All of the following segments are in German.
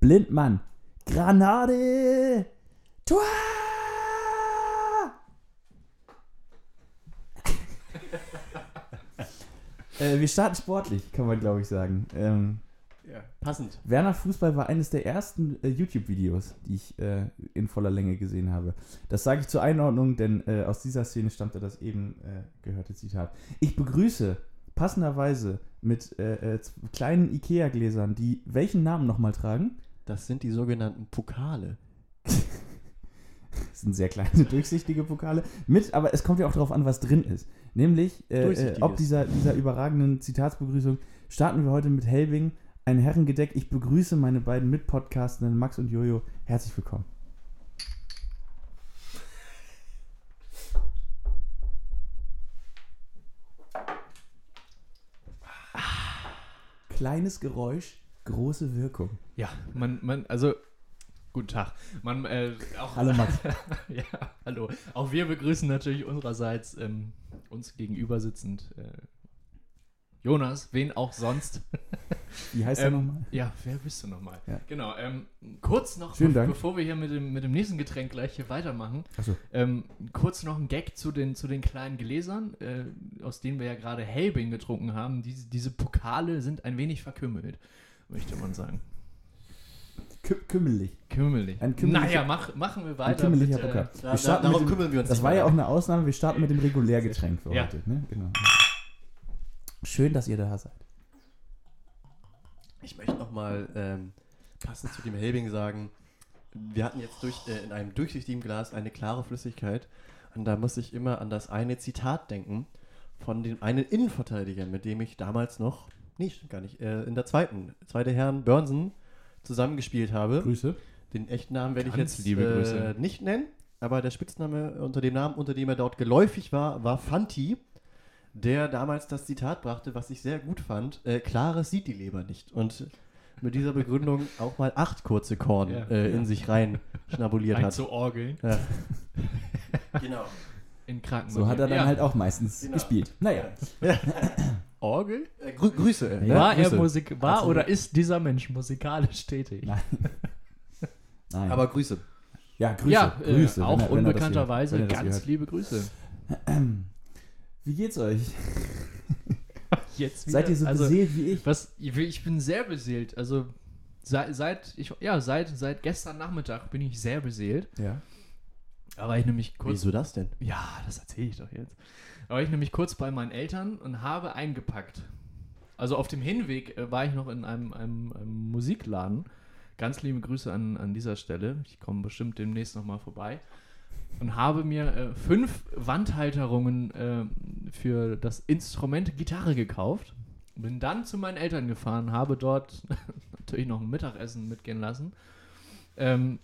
Blindmann. Granate. Tor! äh, wir starten sportlich, kann man glaube ich sagen. Ähm, Ja, passend. Werner Fußball war eines der ersten äh, YouTube-Videos, die ich äh, in voller Länge gesehen habe. Das sage ich zur Einordnung, denn äh, aus dieser Szene stammte das eben äh, gehörte Zitat. Ich begrüße passenderweise mit äh, äh, kleinen Ikea-Gläsern, die welchen Namen nochmal tragen? Das sind die sogenannten Pokale. Das sind sehr kleine, durchsichtige Pokale. Mit, aber es kommt ja auch darauf an, was drin ist. Nämlich, äh, äh, ob dieser, dieser überragenden Zitatsbegrüßung, starten wir heute mit Helbing, ein Herrengedeck. Ich begrüße meine beiden Mitpodcastenden Max und Jojo. Herzlich willkommen. Kleines Geräusch, große Wirkung. Ja, man, man, also, guten Tag. Man, äh, auch, Hallo Max. ja, hallo. Auch wir begrüßen natürlich unsererseits ähm, uns gegenüber sitzend äh, Jonas, wen auch sonst. Wie heißt er Ähm, nochmal? Ja, wer bist du nochmal? Ja. Genau, ähm, kurz noch, Vielen Dank. bevor wir hier mit dem, mit dem nächsten Getränk gleich hier weitermachen, Achso. ähm, kurz noch ein Gag zu den, zu den kleinen Gläsern, äh, aus denen wir ja gerade Helbing getrunken haben. Diese, diese Pokale sind ein wenig verkümmelt, möchte man sagen. Kü kümmelig. Kümmelig. Ein kümmeliger- naja, mach, machen wir Ein weiter. kümmeliger mit, äh, Pokal. Da, Wir darauf mit dem- kümmern wir uns Das war ja auch eine Ausnahme. Wir starten mit dem Regulärgetränk für Ja. heute. Ne? Genau. Schön, dass ihr da seid. Ich möchte nochmal ähm, passend zu dem Helbing sagen, wir hatten jetzt durch, äh, in einem durchsichtigen Glas eine klare Flüssigkeit und da muss ich immer an das eine Zitat denken von dem einen Innenverteidiger, mit dem ich damals noch, nee, stimmt gar nicht, äh, in der zweiten, zweite Herrn Börnsen zusammengespielt habe. Grüße. Den echten Namen werde ich jetzt liebe äh, Grüße. nicht nennen, aber der Spitzname unter dem Namen, unter dem er dort geläufig war, war Fanti, der damals das Zitat brachte, was ich sehr gut fand: äh, Klares sieht die Leber nicht. Und mit dieser Begründung auch mal acht kurze Korn Ja. äh, in sich rein schnabuliert Ein hat. zu Orgeln Ja. genau. in Kranken. So hat er dann ja. halt auch meistens Genau. gespielt. Naja. Orgel? Äh, grü Grüße. äh, Ja, war er Grüße. Musik, war Absolut. oder ist dieser Mensch musikalisch tätig? Nein. Nein. Aber Grüße. ja, Grüße. ja, äh, Grüße. auch wenn er- er unbekannterweise hört, er ganz liebe Grüße. Wie geht's euch? Jetzt Seid ihr so also, beseelt wie ich? was, ich bin sehr beseelt. Also seit, seit ich ja seit seit gestern Nachmittag bin ich sehr beseelt. Ja. Aber ich nämlich kurz Wieso das denn? Ja, das erzähle ich doch jetzt. Da war ich nämlich kurz bei meinen Eltern und habe eingepackt. Also auf dem Hinweg äh, war ich noch in einem, einem, einem Musikladen. Ganz liebe Grüße an, an dieser Stelle. Ich komme bestimmt demnächst nochmal vorbei. Und habe mir äh, fünf Wandhalterungen äh, für das Instrument Gitarre gekauft. Bin dann zu meinen Eltern gefahren, habe dort natürlich noch ein Mittagessen mitgehen lassen. Ähm,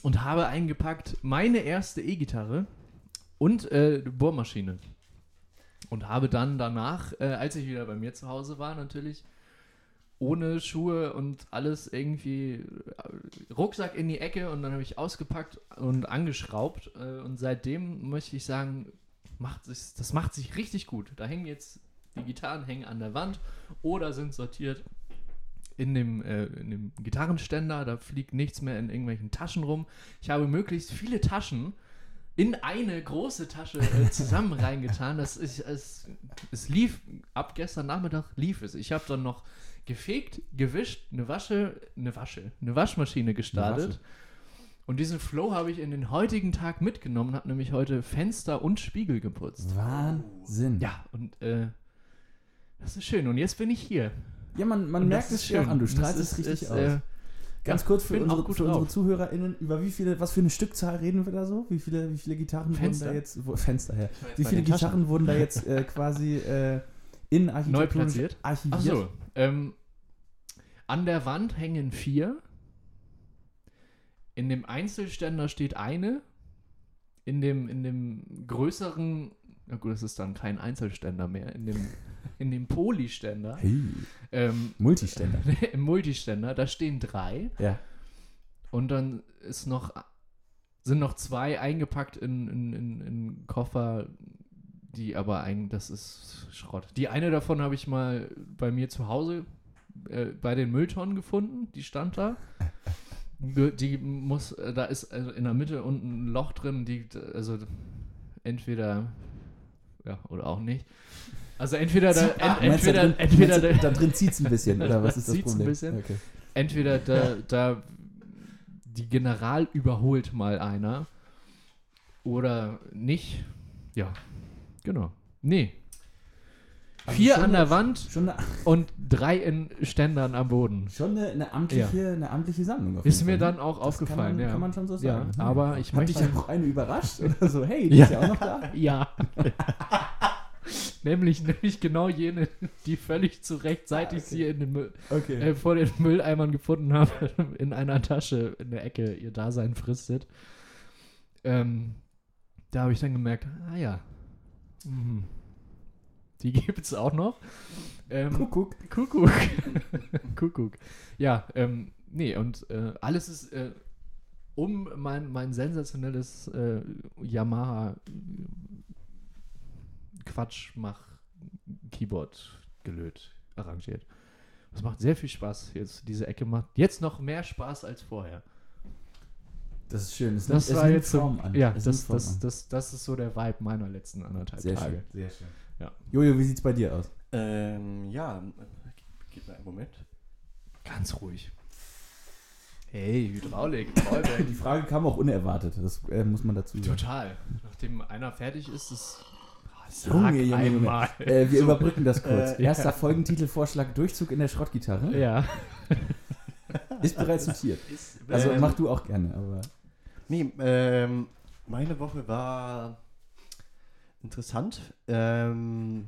und habe eingepackt meine erste E-Gitarre und äh, Bohrmaschine. Und habe dann danach, äh, als ich wieder bei mir zu Hause war, natürlich ohne Schuhe und alles irgendwie äh, Rucksack in die Ecke und dann habe ich ausgepackt und angeschraubt. Äh, und seitdem möchte ich sagen, macht sich, das macht sich richtig gut. Da hängen jetzt die Gitarren hängen an der Wand oder sind sortiert in dem, äh, in dem Gitarrenständer. Da fliegt nichts mehr in irgendwelchen Taschen rum. Ich habe möglichst viele Taschen in eine große Tasche äh, zusammen reingetan. Das ist, es, es lief, ab gestern Nachmittag lief es. Ich habe dann noch gefegt, gewischt, eine Wasche, eine Wasche, eine Waschmaschine gestartet. Wasche. Und diesen Flow habe ich in den heutigen Tag mitgenommen, habe nämlich heute Fenster und Spiegel geputzt. Wahnsinn. Ja, und äh, das ist schön. Und jetzt bin ich hier. Ja, man, man merkt es schön. an. Du strahlst es richtig ist, aus. äh, Ganz kurz für, unsere, für unsere. ZuhörerInnen, über wie viele, was für eine Stückzahl reden wir da so? Wie viele, wie viele Gitarren Fenster. wurden da jetzt, wo, Fenster her, wie viele. Gitarren wurden da jetzt äh, quasi äh, in architektonisch platziert? archiviert? Ach so. Ähm, an der Wand hängen vier. In dem Einzelständer steht eine. In dem, in dem größeren, na gut, das ist dann kein Einzelständer mehr. In dem, in dem Polyständer, Hey, ähm, Multiständer. im Multiständer, da stehen drei. ja. Und dann ist noch, sind noch zwei eingepackt in, in, in, in Koffer, die aber eigentlich, das ist Schrott. Die eine davon habe ich mal bei mir zu Hause äh, bei den Mülltonnen gefunden, die stand da. Die muss, äh, da ist also in der Mitte unten ein Loch drin, die, also entweder, ja, oder auch nicht. Also entweder da, Ah, ent, entweder, da drin, entweder, da, da drin zieht es ein bisschen, oder was ist das zieht's ein Problem? bisschen. Okay. entweder da, da die General überholt mal einer oder nicht. Ja, genau. Nee. Also Vier an der eine- Wand eine, und drei in Ständern am Boden. schon eine, eine, amtliche, eine amtliche Sammlung. Ist mir Fall, dann auch Das aufgefallen, kann man, ja. Kann man schon so Ja, sagen. aber ich Hat möchte- dich ja auch eine überrascht oder so? Hey, die Ja. ist ja auch noch da. Ja. nämlich, nämlich genau jene, die völlig zu Recht, seit Ah, ich okay. sie in den Müll, Okay. äh, vor den Mülleimern gefunden habe, in einer Tasche in der Ecke ihr Dasein fristet. Ähm, da habe ich dann gemerkt, ah ja, mhm. Die gibt es auch noch. Ähm, Kuckuck. Kuckuck. Kuckuck. Ja, ähm, nee, und äh, alles ist äh, um mein, mein sensationelles äh, Yamaha Quatschmach-Keyboard gelöt, arrangiert. Das macht sehr viel Spaß. Jetzt, diese Ecke macht jetzt noch mehr Spaß als vorher. Das ist schön. Es Das nimmt, war jetzt so, an. ja, das, das, das, das ist so der Vibe meiner letzten anderthalb Sehr Tage. schön, sehr schön. Ja. Jojo, wie sieht's bei dir aus? Ähm, ja, gib mir einen Moment. Ganz ruhig. Hey, Hydraulik, Die. Frage kam auch unerwartet, das äh, muss man dazu sagen. Total. Nachdem einer fertig ist, ist. Oh, sag Junge, Junge, Junge. einmal. Äh, wir überbrücken das kurz. Äh, Erster ja. Folgentitelvorschlag: Durchzug in der Schrottgitarre. Ja. Ist bereits notiert. Also Ähm, mach du auch gerne, aber. Nee, ähm, meine Woche war interessant. Ähm,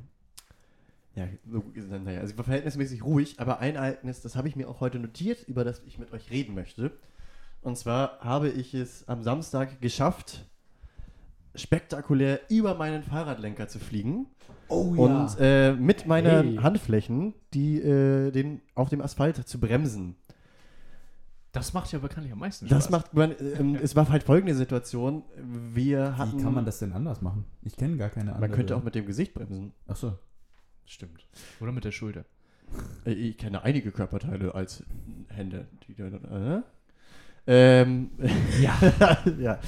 ja, so, naja, also sie war verhältnismäßig ruhig, aber ein Ereignis, das habe ich mir auch heute notiert, über das ich mit euch reden möchte. Und zwar habe ich es am Samstag geschafft, spektakulär über meinen Fahrradlenker zu fliegen Oh und äh, mit meinen Hey. Handflächen die, äh, den, auf dem Asphalt zu bremsen. Das macht ja bekanntlich am meisten Spaß. Das macht man, ähm, es war halt folgende Situation. Wir hatten. Wie kann man das denn anders machen? Ich kenne gar keine andere. Man könnte auch mit dem Gesicht bremsen. Achso. Stimmt. Oder mit der Schulter. Äh, Ich kenne einige Körperteile als Hände. Die, äh, ähm, Ja. ja,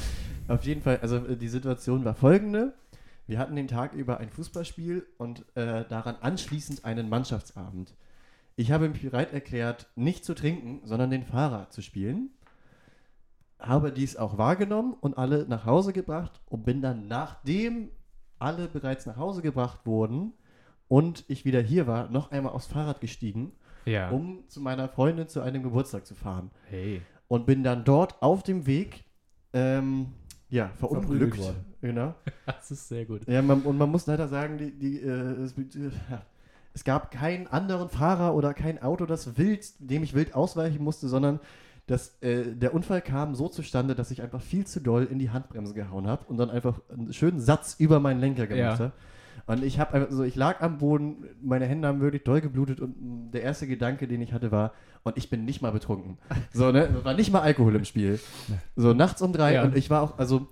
auf jeden Fall. Also äh, die Situation war folgende. Wir hatten den Tag über ein Fußballspiel und äh, daran anschließend einen Mannschaftsabend. Ich habe mich bereit erklärt, nicht zu trinken, sondern den Fahrer zu spielen. Habe dies auch wahrgenommen und alle nach Hause gebracht und bin dann, nachdem alle bereits nach Hause gebracht wurden und ich wieder hier war, noch einmal aufs Fahrrad gestiegen, Ja. um zu meiner Freundin zu einem Geburtstag zu fahren hey. und bin dann dort auf dem Weg ähm, ja, verunglückt. Genau. Das ist sehr gut. Ja, man, und man muss leider sagen, die, die, äh, es, gab keinen anderen Fahrer oder kein Auto, das wild, dem ich wild ausweichen musste, sondern das, äh, der Unfall kam so zustande, dass ich einfach viel zu doll in die Handbremse gehauen habe und dann einfach einen schönen Satz über meinen Lenker gemacht Ja. habe. Und ich habe einfach so, ich lag am Boden, meine Hände haben wirklich doll geblutet und der erste Gedanke, den ich hatte, war, und ich bin nicht mal betrunken. So, ne? War nicht mal Alkohol im Spiel. So nachts um drei Ja. und ich war auch, also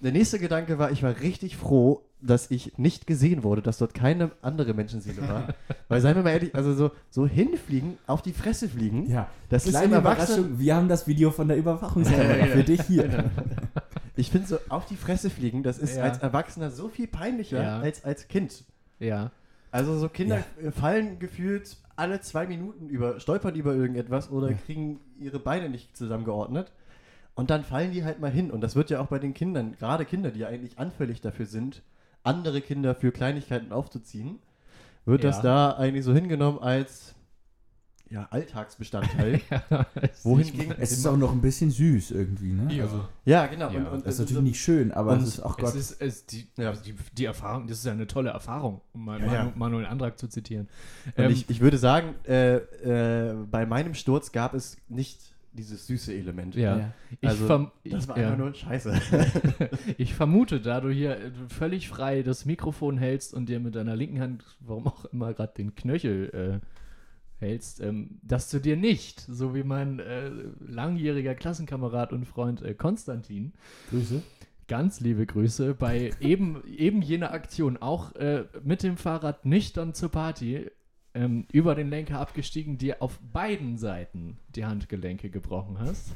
der nächste Gedanke war, ich war richtig froh, dass ich nicht gesehen wurde, dass dort keine andere Menschenseele war. Weil, seien wir mal ehrlich, also so, so hinfliegen, auf die Fresse fliegen, Ja, das ist kleine im Erwachsenen, Überraschung. Wir haben das Video von der Überwachungskamera für dich hier. ich finde so, auf die Fresse fliegen, das ist Ja. als Erwachsener so viel peinlicher Ja. als als Kind. Ja. Also so Kinder äh, fallen gefühlt alle zwei Minuten über, stolpern über irgendetwas oder kriegen ihre Beine nicht zusammengeordnet. Und dann fallen die halt mal hin. Und das wird ja auch bei den Kindern, gerade Kinder, die ja eigentlich anfällig dafür sind, andere Kinder für Kleinigkeiten aufzuziehen, wird das Ja. da eigentlich so hingenommen als ja, Alltagsbestandteil. Wohingegen- Es ist auch noch ein bisschen süß irgendwie, ne? Ja. Also, ja, genau. Ja, und, und, das ist natürlich nicht schön, aber es ist auch Es Gott. ist, es, die, Ja. die, die Erfahrung, das ist ja eine tolle Erfahrung, um mal Ja, Manu, ja. Manuel Antrag zu zitieren. Und Ähm, ich, ich würde sagen, äh, äh, bei meinem Sturz gab es nicht dieses süße Element. ja. Ja. Ich, Also, Das ich, war ja. einfach nur scheiße. ich vermute, da du hier äh, völlig frei das Mikrofon hältst und dir mit deiner linken Hand, warum auch immer, gerade den Knöchel äh, hältst, ähm, dass du dir nicht, so wie mein äh, langjähriger Klassenkamerad und Freund äh, Konstantin, Grüße. ganz liebe Grüße, bei eben, eben jener Aktion auch äh, mit dem Fahrrad nüchtern zur Party ähm, über den Lenker abgestiegen, dir auf beiden Seiten die Handgelenke gebrochen hast.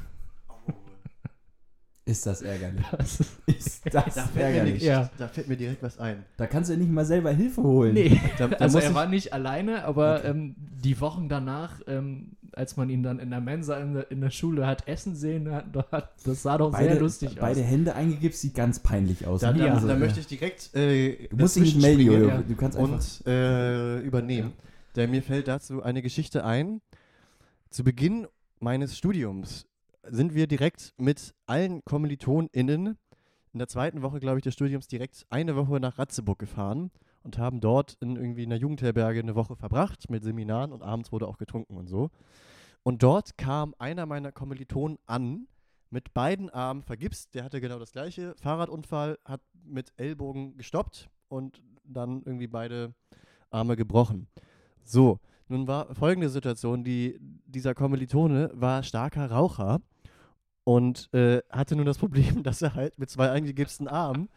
Ist das ärgerlich. Das ist, Ist das Da fällt, mir ärgerlich. nicht, Ja. da fällt mir direkt was ein. Da kannst du ja nicht mal selber Hilfe holen. nee, Da, da also er war nicht alleine, aber Okay. ähm, die Wochen danach, ähm, als man ihn dann in der Mensa in der, in der Schule hat essen sehen, hat, hat, das sah doch sehr Beide, lustig beide aus. Hände eingegipst, sieht ganz peinlich aus. da, da, Also, da ja. möchte ich direkt äh, Du musst dich nicht melden, springen Du kannst einfach. und äh, übernehmen. Denn mir fällt dazu eine Geschichte ein. Zu Beginn meines Studiums sind wir direkt mit allen KommilitonInnen in der zweiten Woche, glaube ich, des Studiums direkt eine Woche nach Ratzeburg gefahren und haben dort in irgendwie einer Jugendherberge eine Woche verbracht mit Seminaren und abends wurde auch getrunken und so. Und dort kam einer meiner Kommilitonen an, mit beiden Armen vergipst. Der hatte genau das gleiche. Fahrradunfall, hat mit Ellbogen gestoppt und dann irgendwie beide Arme gebrochen. So, nun war folgende Situation: die, Dieser Kommilitone war starker Raucher und äh, hatte nun das Problem, dass er halt mit zwei eingegipsten Armen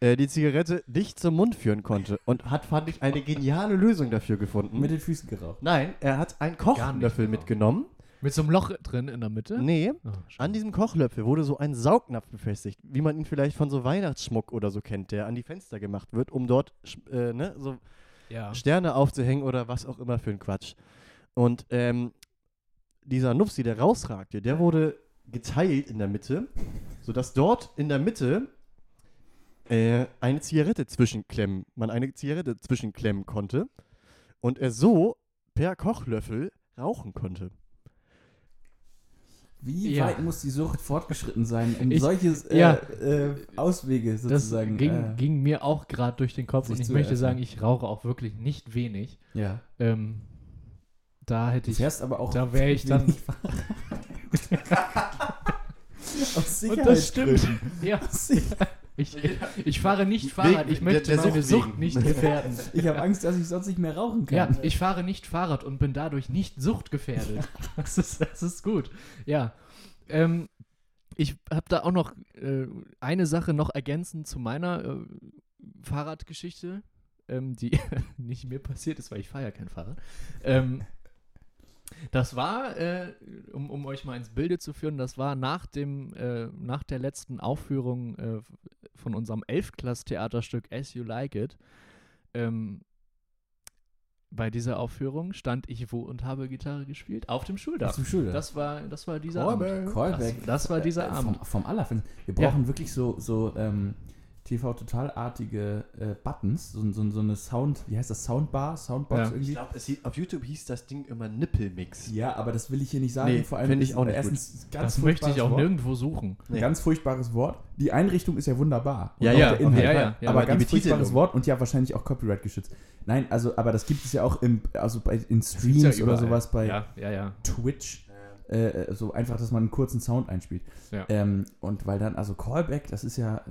äh, die Zigarette dicht zum Mund führen konnte. Und hat, fand ich, eine geniale Lösung dafür gefunden. mit den Füßen geraucht. Nein, er hat einen Gar nicht Kochlöffel genau. mitgenommen. Mit so einem Loch drin in der Mitte? Nee, Oh, an diesem Kochlöffel wurde so ein Saugnapf befestigt, wie man ihn vielleicht von so Weihnachtsschmuck oder so kennt, der an die Fenster gemacht wird, um dort äh, ne, so ja. Sterne aufzuhängen oder was auch immer für ein Quatsch. Und ähm, dieser Nupsi, der rausragte, der wurde geteilt in der Mitte, sodass dort in der Mitte äh, eine Zigarette zwischenklemmen, man eine Zigarette zwischenklemmen konnte und er so per Kochlöffel rauchen konnte. Wie Ja. weit muss die Sucht fortgeschritten sein, um Ich- solche äh, ja. äh, Auswege Das sozusagen? ging, äh, ging mir auch gerade durch den Kopf und ich möchte eröffnen. sagen, ich rauche auch wirklich nicht wenig. ja. Ähm, da hätte Du ich. fährst aber auch. da wäre ich dann-. Aus Und das stimmt. Ja, Aus Sicherheit- ich, ich fahre nicht Fahrrad. Ich der- möchte der meine Sucht Sucht wegen. nicht gefährden. Ich habe Angst, dass ich sonst nicht mehr rauchen Ja, kann. ich fahre nicht Fahrrad und bin dadurch nicht suchtgefährdet. Das ist, das ist gut. Ja. Ähm, ich habe da auch noch äh, eine Sache noch ergänzend zu meiner äh, Fahrradgeschichte, ähm, die nicht mir passiert ist, weil ich fahre ja kein Fahrrad. Ähm, das war, äh, um, um euch mal ins Bilde zu führen, das war nach, dem, äh, nach der letzten Aufführung äh, von unserem Elfklass-Theaterstück As You Like It. Ähm, bei dieser Aufführung stand ich wo und habe Gitarre gespielt? Auf dem Schuldach. Zum Schulter. Das war, das war dieser Callback. Abend. Callback. Das, das war dieser Äh, Abend. Vom, vom Allerfeinsten. Wir brauchen wirklich so, so ähm, TV-Totalartige äh, Buttons, so, so, so eine Sound, wie heißt das, Soundbar, Soundbox Ja. Ich irgendwie. glaube, auf YouTube hieß das Ding immer Nippelmix. Ja, aber das will ich hier nicht sagen. Nee, Vor allem ich ist auch nicht erstens ganz Das möchte ich auch Wort. nirgendwo suchen. Nee. Ganz furchtbares Wort. Die Einrichtung ist ja wunderbar. Und Ja, auch ja, der Inhalt. ja, ja, ja. aber ganz furchtbares Wort und ja wahrscheinlich auch Copyright geschützt. Nein, also, aber das gibt es ja auch im, also bei, in Streams ja oder sowas bei Ja, ja, ja. Twitch. Äh, so einfach, dass man einen kurzen Sound einspielt. Ja. Ähm, und weil dann, also Callback, das ist ja,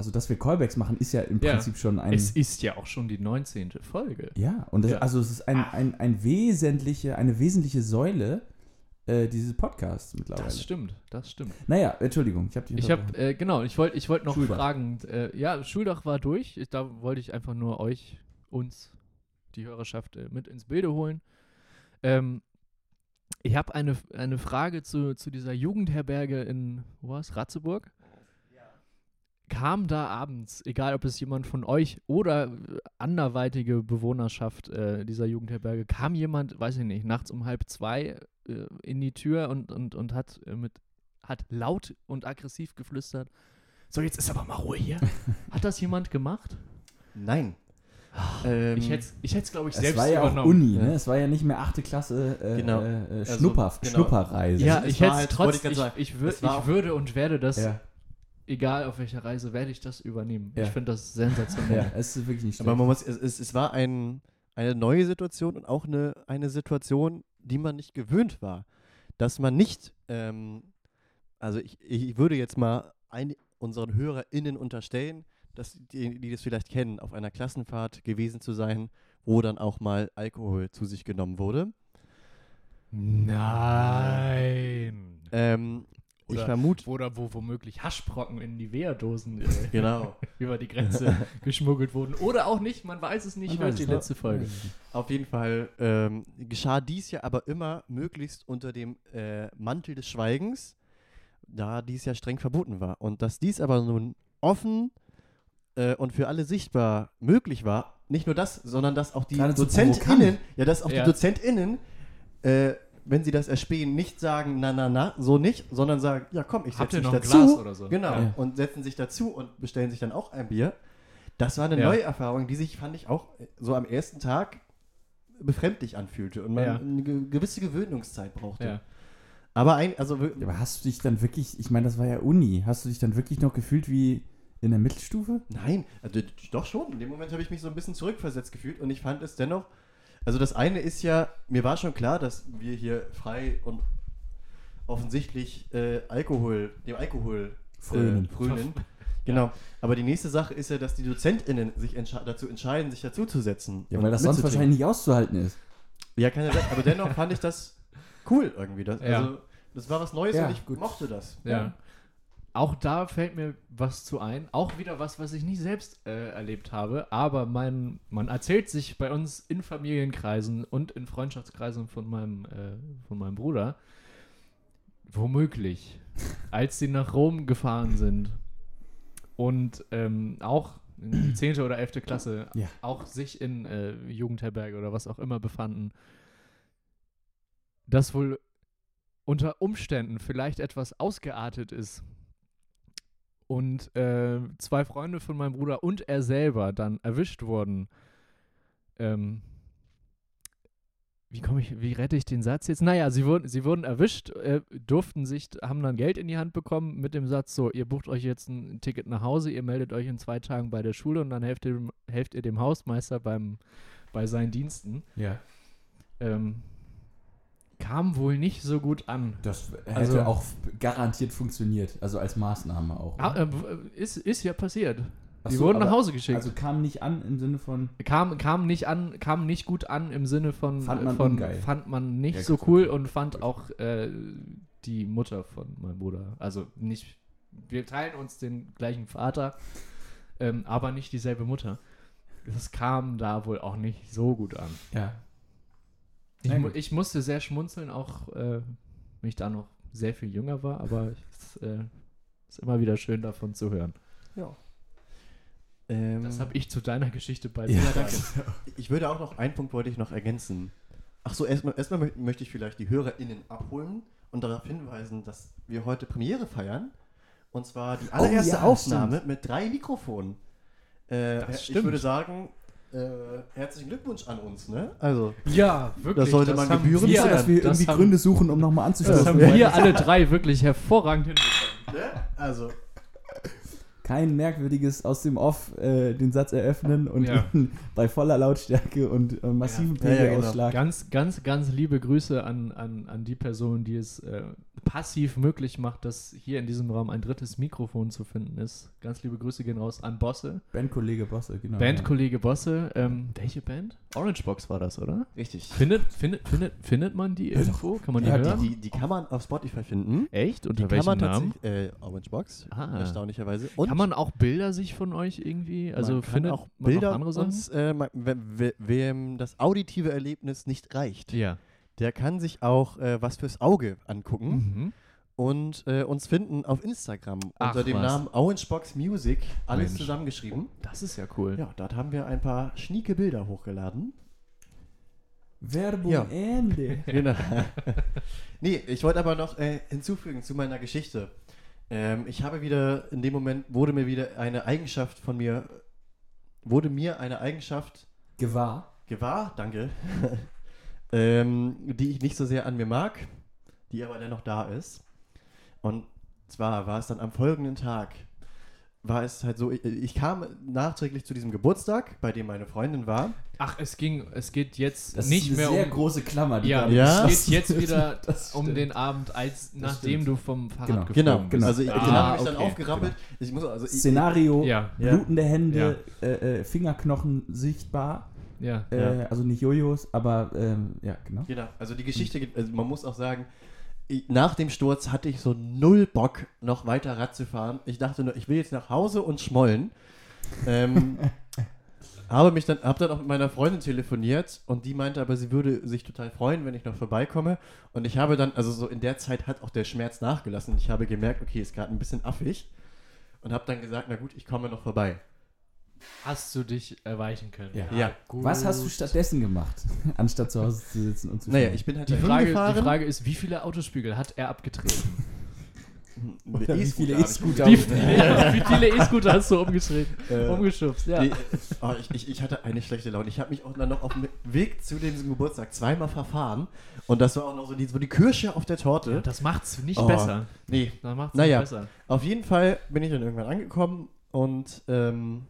also dass wir Callbacks machen, ist ja im Ja. Prinzip schon ein. Es ist ja auch schon die 19. Folge. ja, und das, Ja. also es ist ein, ein, ein wesentliche, eine wesentliche Säule äh, dieses Podcasts mittlerweile. Das stimmt, das stimmt. Naja, Entschuldigung, ich habe dich Ich habe, äh, genau, ich wollte ich wollt noch Schuldach. fragen, äh, ja, Schuldach war durch, ich, da wollte ich einfach nur euch, uns, die Hörerschaft äh, mit ins Bilde holen. Ähm, ich habe eine, eine Frage zu, zu dieser Jugendherberge in, wo war's, Ratzeburg? Kam da abends, egal ob es jemand von euch oder äh, anderweitige Bewohnerschaft äh, dieser Jugendherberge, kam jemand, weiß ich nicht, nachts um halb zwei äh, in die Tür und, und, und hat äh, mit hat laut und aggressiv geflüstert. So, jetzt ist aber mal Ruhe hier. Hat das jemand gemacht? Nein. Ähm, Ich hätte es, ich hätt's, glaube ich, es selbst war ja auch übernommen. Uni, Ja. ne? Es war ja nicht mehr achte Klasse äh, Genau. äh, äh, Also, Schnupper, genau. Schnupperreise. Ja, Also es ich hätte es halt- trotzdem, ich, sagen, ich, wür, es ich auch- würde und werde das, ja, egal auf welcher Reise, werde ich das übernehmen. Ja. Ich finde das sensationell. ja, es ist wirklich nicht schlecht. Aber man muss, es, es, es war ein, eine neue Situation und auch eine, eine Situation, die man nicht gewöhnt war. Dass man nicht, ähm, also ich, ich würde jetzt mal ein, unseren HörerInnen unterstellen, dass die, die das vielleicht kennen, auf einer Klassenfahrt gewesen zu sein, wo dann auch mal Alkohol zu sich genommen wurde. Nein. Ähm, ich Oder- vermute, Oder wo womöglich Haschbrocken in die Wehrdosen äh, genau. über die Grenze geschmuggelt wurden. Oder auch nicht, man weiß es nicht, Man hört die ne? letzte Folge. Auf jeden Fall ähm, geschah dies ja aber immer möglichst unter dem äh, Mantel des Schweigens, da dies ja streng verboten war. Und dass dies aber nun offen äh, und für alle sichtbar möglich war, nicht nur das, sondern dass auch die Geradezu DozentInnen, ja, dass auch Ja. die DozentInnen, äh, wenn sie das erspähen, nicht sagen, na, na, na, so nicht, sondern sagen, ja komm, ich setze mich noch ein dazu. Glas oder so? Genau, Ja. und setzen sich dazu und bestellen sich dann auch ein Bier. Das war eine Ja. neue Erfahrung, die sich, fand ich, auch so am ersten Tag befremdlich anfühlte und man Ja. eine ge- gewisse Gewöhnungszeit brauchte. Ja. Aber ein, also aber hast du dich dann wirklich, ich meine, das war ja Uni, hast du dich dann wirklich noch gefühlt wie in der Mittelstufe? nein, also doch schon. In dem Moment habe ich mich so ein bisschen zurückversetzt gefühlt und ich fand es dennoch, also das eine ist ja, mir war schon klar, dass wir hier frei und offensichtlich äh, Alkohol, dem Alkohol Frönen. Äh, frönen. Genau. Aber die nächste Sache ist ja, dass die DozentInnen sich entsche dazu entscheiden, sich dazuzusetzen. Ja, weil das sonst wahrscheinlich nicht auszuhalten ist. Ja, ja sein. Aber dennoch fand ich das cool irgendwie. Das, Ja. Also, das war was Neues Ja, und ich gut. mochte das. Ja. Auch da fällt mir was zu ein. Auch wieder was, was ich nicht selbst äh, erlebt habe. Aber mein, man erzählt sich bei uns in Familienkreisen und in Freundschaftskreisen von meinem, äh, von meinem Bruder, womöglich, als sie nach Rom gefahren sind und ähm, auch in die 10. oder 11. Klasse Ja. auch sich in äh, Jugendherberge oder was auch immer befanden, das wohl unter Umständen vielleicht etwas ausgeartet ist und äh, zwei Freunde von meinem Bruder und er selber dann erwischt wurden. Ähm, wie komme ich, wie rette ich den Satz jetzt? Naja, sie wurden, sie wurden erwischt, äh, durften sich, haben dann Geld in die Hand bekommen mit dem Satz, so, ihr bucht euch jetzt ein Ticket nach Hause, ihr meldet euch in zwei Tagen bei der Schule und dann helft ihr, dem- helft ihr dem Hausmeister beim, bei seinen Diensten. Ja. Ähm, kam wohl nicht so gut an. Das hätte Also- auch garantiert funktioniert, also als Maßnahme auch. Ah, äh, ist, ist ja passiert. Die so, wurden nach Hause geschickt. Also kam nicht an im Sinne von, kam, kam nicht an, kam nicht gut an im Sinne von Fand man von, ungeil. fand man nicht Ja, so cool und fand auch äh, die Mutter von meinem Bruder. Also nicht, wir teilen uns den gleichen Vater, ähm, aber nicht dieselbe Mutter. Das kam da wohl auch nicht so gut an. ja. Ich, mu ich musste sehr schmunzeln, auch äh, wenn ich da noch sehr viel jünger war, aber es äh, ist immer wieder schön davon zu hören. Ja. Ähm, Das habe ich zu deiner Geschichte bei Ja, danke. ich würde auch noch, einen Punkt wollte ich noch ergänzen. Ach so, erstmal, erstmal mö- möchte ich vielleicht die HörerInnen abholen und darauf hinweisen, dass wir heute Premiere feiern. Und zwar die allererste Oh ja, Aufnahme mit drei Mikrofonen. Äh, Das ich stimmt. würde sagen, äh, herzlichen Glückwunsch an uns, ne? Also, Ja, wirklich. Das sollte man haben gebühren wir- dass wir das irgendwie haben- Gründe suchen, um nochmal anzustoßen. Das haben wir alle drei wirklich hervorragend hinbekommen. ne? Also, Kein merkwürdiges aus dem Off äh, den Satz eröffnen und Ja. bei voller Lautstärke und äh, massivem Ja, ja, genau. Pegelausschlag. Ganz, ganz, ganz liebe Grüße an, an, an die Person, die es äh, passiv möglich macht, dass hier in diesem Raum ein drittes Mikrofon zu finden ist. Ganz liebe Grüße gehen raus an Bosse. Bandkollege Bosse, genau. Bandkollege Bosse. Ähm, welche Band? Orange Box war das, oder? richtig. Findet, findet, findet, findet man die irgendwo? Kann man die Ja, hören? Die, die kann man auf Spotify finden. Echt? Die Unter kann welchem man Namen? äh, Orange Box, Ah. erstaunlicherweise. Und Kann man auch Bilder sich von euch irgendwie, also man findet auch man Bilder noch andere Sachen? uns, äh, man- we- we- wem das auditive Erlebnis nicht reicht, Ja. der kann sich auch äh, was fürs Auge angucken Mhm. und äh, uns finden auf Instagram Ach, unter dem was. Namen Orangebox Music, alles Mensch. zusammengeschrieben. Das ist ja cool. Ja, dort haben wir ein paar schnieke Bilder hochgeladen. Werbung Ja. Ende. Genau. nee, ich wollte aber noch äh, hinzufügen zu meiner Geschichte. Ähm, ich habe wieder, in dem Moment wurde mir wieder eine Eigenschaft von mir, wurde mir eine Eigenschaft Gewahr. gewahr, danke, ähm, die ich nicht so sehr an mir mag, die aber dennoch da ist. Und zwar war es dann am folgenden Tag, war es halt so, ich, ich kam nachträglich zu diesem Geburtstag, bei dem meine Freundin war. Ach, es ging, es geht jetzt Das nicht ist eine mehr sehr um große Klammer. die Ja, Ja. es geht jetzt wieder Das um den Abend, als nachdem stimmt. du vom Fahrrad Genau. geflogen Genau, bist. genau. Also ich, ich Ah, habe mich dann okay, aufgerappelt. Ich muss also ich, Szenario, Ja, Ja. blutende Hände, äh, äh, Fingerknochen sichtbar. ja. Äh, Ja. Also nicht Jojos, aber ähm, ja, genau. Genau, also die Geschichte, also man muss auch sagen, ich, nach dem Sturz hatte ich so null Bock, noch weiter Rad zu fahren. Ich dachte nur, ich will jetzt nach Hause und schmollen. ähm, habe mich dann, habe dann auch mit meiner Freundin telefoniert und die meinte aber, sie würde sich total freuen, wenn ich noch vorbeikomme. Und ich habe dann, also so in der Zeit hat auch der Schmerz nachgelassen. Ich habe gemerkt, okay, ist gerade ein bisschen affig und habe dann gesagt, na gut, ich komme noch vorbei. Hast du dich erweichen können? Ja. Ja. gut. Was hast du stattdessen gemacht, anstatt zu Hause zu sitzen und zu Naja, ich bin halt Die Frage, die Frage ist, wie viele Autospiegel hat er abgetreten? Oder wie viele E-Scooter Wie viele, wie viele E-Scooter hast du umgeschrieben? Äh, umgeschubst? Ja. Die, oh, ich, ich, ich hatte eine schlechte Laune. Ich habe mich auch dann noch auf dem Weg zu diesem Geburtstag zweimal verfahren. Und das war auch noch so die, so die Kirsche auf der Torte. Ja, das macht's nicht Oh. besser. nee, Das macht's Naja. nicht besser. auf jeden Fall bin ich dann irgendwann angekommen und ähm,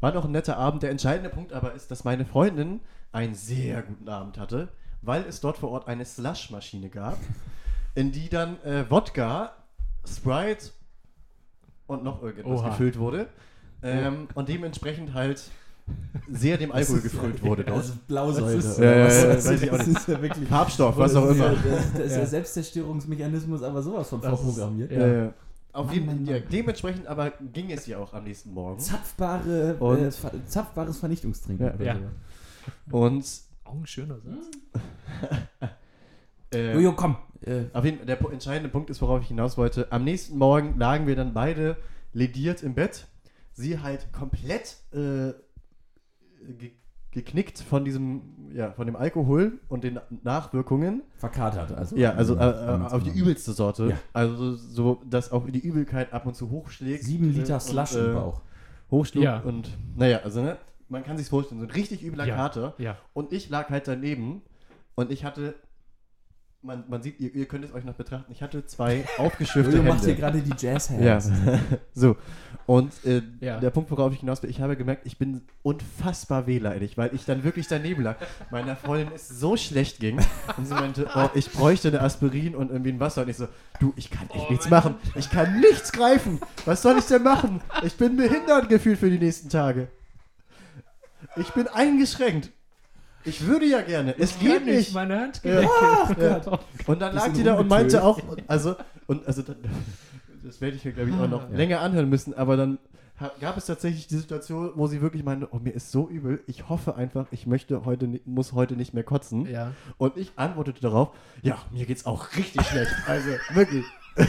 war noch ein netter Abend. Der entscheidende Punkt aber ist, dass meine Freundin einen sehr guten Abend hatte, weil es dort vor Ort eine Slush-Maschine gab, in die dann äh, Wodka, Sprite und noch irgendetwas Oha. gefüllt wurde. Ähm, und dementsprechend halt sehr dem Alkohol gefüllt wurde dort. Also Blausäure. Das ist- oder Ja, was? ja, ja, Das weiß ich auch das nicht. ist ja wirklich. Farbstoff, was auch immer. Ja, das, das ist Ja. der Selbstzerstörungsmechanismus, aber sowas von vorprogrammiert. ja. Äh, auf Mann, jeden, Mann, ja, dementsprechend aber ging es ja auch am nächsten Morgen. Zapfbare, Und- äh, ver- zapfbares Vernichtungstrinken. Ja. oder Ja. Und Auch ein schöner Satz. äh, Jojo, komm. Äh, Auf jeden, der po- entscheidende Punkt ist, worauf ich hinaus wollte. Am nächsten Morgen lagen wir dann beide lediert im Bett. Sie halt komplett äh, geknickt von diesem, ja, von dem Alkohol und den Nachwirkungen. verkatert. Also, Ja, also äh, äh, auf die übelste Sorte. Ja. Also so, dass auch die Übelkeit ab und zu hochschlägt. Sieben Liter Slush äh, im Bauch. Hochschlug Ja. und naja, also ne, man kann sich vorstellen, so ein richtig übler Ja. Kater. Ja. Und ich lag halt daneben und ich hatte, man, man sieht, ihr, ihr könnt es euch noch betrachten, ich hatte zwei aufgeschürfte Jojo macht hier Hände. gerade die Jazz-Hands. Ja, so. Und äh, Ja. der Punkt, worauf ich hinaus will, ich habe gemerkt, ich bin unfassbar wehleidig, weil ich dann wirklich daneben lag. Meiner Freundin es so schlecht ging und sie meinte, oh, ich bräuchte eine Aspirin und irgendwie ein Wasser. Und ich so, du, ich kann echt Oh, nichts machen. Ich kann nichts greifen. Was soll ich denn machen? Ich bin behindert gefühlt für die nächsten Tage. Ich bin eingeschränkt. Ich würde ja gerne. Es geht nicht. meine Hand Ja. geleckt. Ja. Und dann lag die da und meinte auch, also, und also, dann, das werde ich mir, glaube ich, auch noch Ja. länger anhören müssen, aber dann gab es tatsächlich die Situation, wo sie wirklich meinte, oh, mir ist so übel, ich hoffe einfach, ich möchte heute, muss heute nicht mehr kotzen. Ja. Und ich antwortete darauf, ja, mir geht's auch richtig schlecht, also wirklich.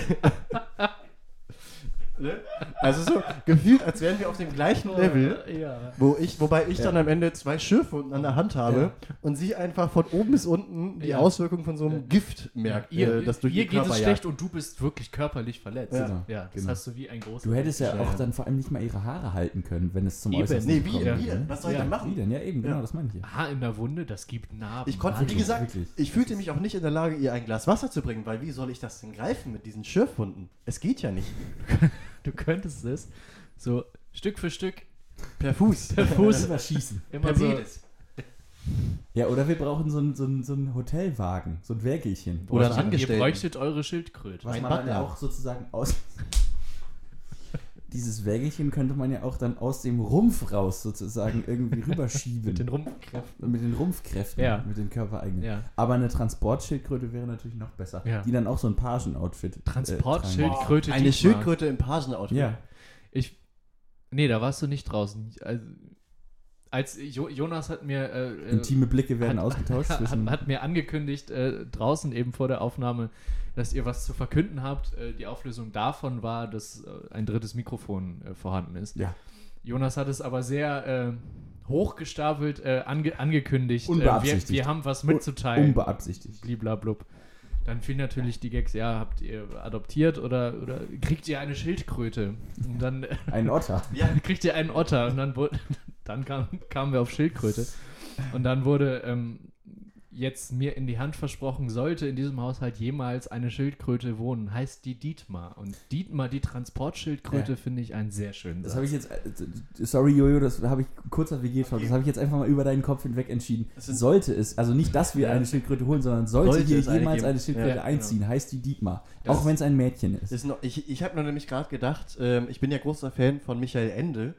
ne? Also so gefühlt, als wären wir auf dem gleichen Level. Ja. Wo ich, wobei ich Ja. dann am Ende zwei Schürfwunden an der Hand habe Ja. und sie einfach von oben bis unten die Ja. Auswirkungen von so einem Gift merkt, Ihr, äh, das durch ihr den geht Körper es jagt. schlecht und du bist wirklich körperlich verletzt. Ja. Ja, das Genau. hast du wie ein großes. Du hättest ja auch dann vor allem nicht mal ihre Haare halten können, wenn es zum Eben. Äußersten Nee, wie, Ja. wie denn? Was soll ich denn Wie machen? denn? Ja, eben, genau, Ja. das meine ich. Haar in der Wunde, das gibt Narben. Ich konnte, wie gesagt, wirklich. ich fühlte mich auch nicht in der Lage, ihr ein Glas Wasser zu bringen, weil wie soll ich das denn greifen mit diesen Schürfwunden? Es geht ja nicht. Du könntest es so Stück für Stück Per Fuß. per Fuß Überschießen. immer Per so. Ja, oder wir brauchen so einen so einen- so einen Hotelwagen, so ein Wägelchen. Oder ein man- Ihr Angestellten. bräuchtet eure Schildkröte. Was Ein man dann ja Butler. auch sozusagen aus. Dieses Wägelchen könnte man ja auch dann aus dem Rumpf raus sozusagen irgendwie rüberschieben. Mit den Rumpfkräften. mit den Rumpfkräften, Ja. mit den körpereigenen. Ja. Aber eine Transportschildkröte wäre natürlich noch besser. Ja. Die dann auch so ein Pagen-Outfit. äh, Transportschildkröte. Eine Dietmar. Schildkröte im Pagen-Outfit. Ja. Ich. Nee, da warst du nicht draußen. Also, als jo Jonas hat mir. Äh, äh, Intime Blicke werden hat- ausgetauscht hat, hat mir angekündigt, äh, draußen eben vor der Aufnahme, dass ihr was zu verkünden habt. Äh, die Auflösung davon war, dass äh, ein drittes Mikrofon äh, vorhanden ist. Ja. Jonas hat es aber sehr hochgestapelt ange angekündigt. Äh, wir, Unbeabsichtigt. wir haben was mitzuteilen. Unbeabsichtigt. Bliblablub. Dann fiel natürlich die Gags, ja, habt ihr adoptiert oder, oder kriegt ihr eine Schildkröte? Und dann äh, Ein Otter. ja, kriegt ihr einen Otter und dann, wurde, dann kam, kamen wir auf Schildkröte. Und dann wurde ähm, jetzt mir in die Hand versprochen, sollte in diesem Haushalt jemals eine Schildkröte wohnen, heißt die Dietmar. Und Dietmar, die Transportschildkröte, Ja. finde ich einen sehr schönen Das Satz. habe ich jetzt, äh, sorry Jojo, das habe ich kurzer WG-Talk, das habe ich jetzt einfach mal über deinen Kopf hinweg entschieden. Sollte es, also nicht, dass wir Ja. eine Schildkröte holen, sondern sollte, Sollte hier eine jemals geben. eine Schildkröte Ja, genau. einziehen, heißt die Dietmar. Das- auch wenn es ein Mädchen ist. Ist noch, ich ich habe nur nämlich gerade gedacht, ähm, ich bin ja großer Fan von Michael Ende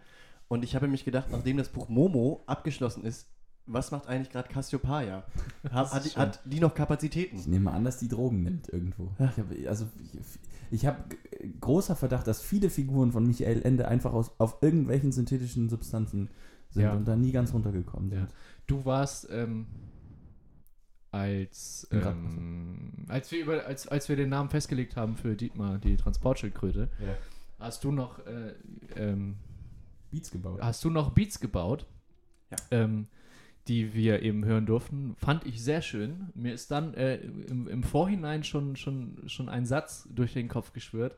und ich habe mich gedacht, nachdem das Buch Momo abgeschlossen ist, was macht eigentlich gerade Cassiopeia? Hat, hat, die, hat die noch Kapazitäten? Ich nehme an, dass die Drogen nimmt irgendwo. Ich habe, also, ich, ich habe großer Verdacht, dass viele Figuren von Michael Ende einfach aus, auf irgendwelchen synthetischen Substanzen sind Ja. und da nie ganz runtergekommen sind. Ja. Du warst, ähm, als, ähm, als, wir über, als, als wir den Namen festgelegt haben für Dietmar, die Transportschildkröte, Ja. hast du noch, äh, ähm, Beats gebaut. hast du noch Beats gebaut, Ja. ähm, die wir eben hören durften. Fand ich sehr schön. Mir ist dann äh, im, im Vorhinein schon, schon, schon ein Satz durch den Kopf geschwört,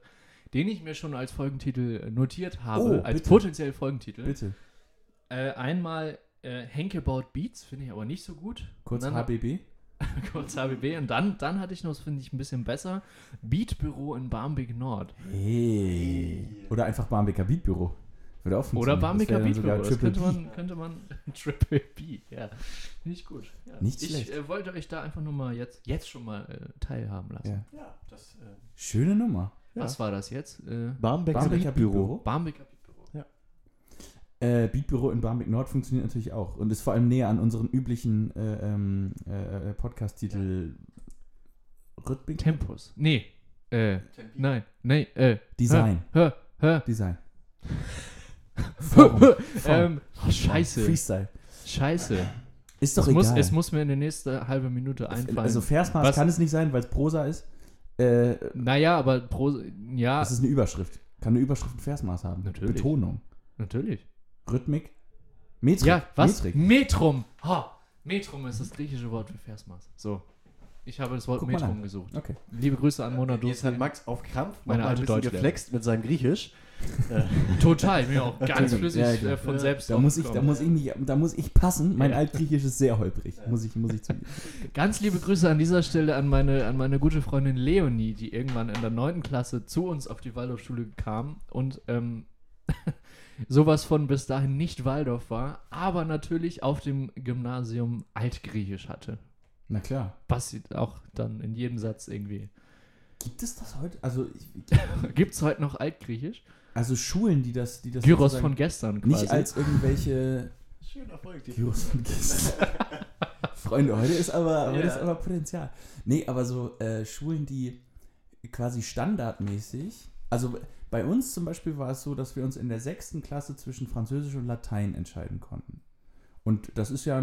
den ich mir schon als Folgentitel notiert habe, Oh, als bitte. potenziell Folgentitel. Bitte. Äh, einmal äh, Henke baut Beats, finde ich aber nicht so gut. Kurz dann- HBB. kurz HBB. Und dann, dann hatte ich noch, finde ich ein bisschen besser, Beatbüro in Barmbek Nord. Hey. Oder einfach Barmbeker Beatbüro. Würde auch Oder dann Beatbüro. sogar Das Triple könnte B. man, könnte man Triple B, ja. Ich gut. Ja. Nicht ich schlecht. äh, wollte euch da einfach nur mal jetzt, jetzt schon mal äh, teilhaben lassen. Ja. Ja, das. Äh, Schöne Nummer. Was war das jetzt? Äh, Barmbeker, Barmbeker Beatbüro. Beatbüro. Barmbeker Beatbüro. Äh, Beatbüro in Barmbek Nord funktioniert natürlich auch und ist vor allem näher an unseren üblichen äh, ähm, äh, Podcast-Titel Rhythmik? Tempus. Nee. Äh, Tempi. nein. Nee. Äh, Design. Hör, hör. Design. Hör. Form. ähm, oh, scheiße. Freestyle. Scheiße. Ist doch Es muss, egal. es muss mir in der nächsten halbe Minute einfallen. also Versmaß Was- kann es nicht sein, weil es Prosa ist. Äh, naja, aber Pro, ja, das ist eine Überschrift. Kann eine Überschrift ein Versmaß haben. Natürlich. Betonung. natürlich. Rhythmik. Metrik. Ja, was? Metrik. Metrum. Ha. Metrum ist das griechische Wort für Versmaß. So. Ich habe das Wort Guck Metrum gesucht. Okay. Liebe Grüße an Mona Jetzt hat. Max auf Krampf Meine alte ein bisschen Deutschlehrerin. geflext mit seinem Griechisch. Äh, Total, mir auch ganz flüssig Ja, äh, klar. von Ja. selbst Da muss, ich, da, muss ich mich, da muss ich passen. Mein Ja. Altgriechisch ist sehr holprig. Muss ich, muss ich zugeben. Ganz liebe Grüße an dieser Stelle an meine, an meine gute Freundin Leonie, die irgendwann in der 9. Klasse zu uns auf die Waldorfschule kam und ähm, sowas von bis dahin nicht Waldorf war, aber natürlich auf dem Gymnasium Altgriechisch hatte. Na klar. Was sie auch dann in jedem Satz irgendwie. Gibt es das heute? Also, ich, Gibt es heute noch Altgriechisch? Also Schulen, die das, die das Gyros von gestern quasi. nicht als irgendwelche schöner Folgetitel. Gyros von gestern. Freunde, heute ist aber, heute Ja. ist aber Potenzial. Nee, aber so äh, Schulen, die quasi standardmäßig, also bei uns zum Beispiel war es so, dass wir uns in der sechsten Klasse zwischen Französisch und Latein entscheiden konnten. Und das ist ja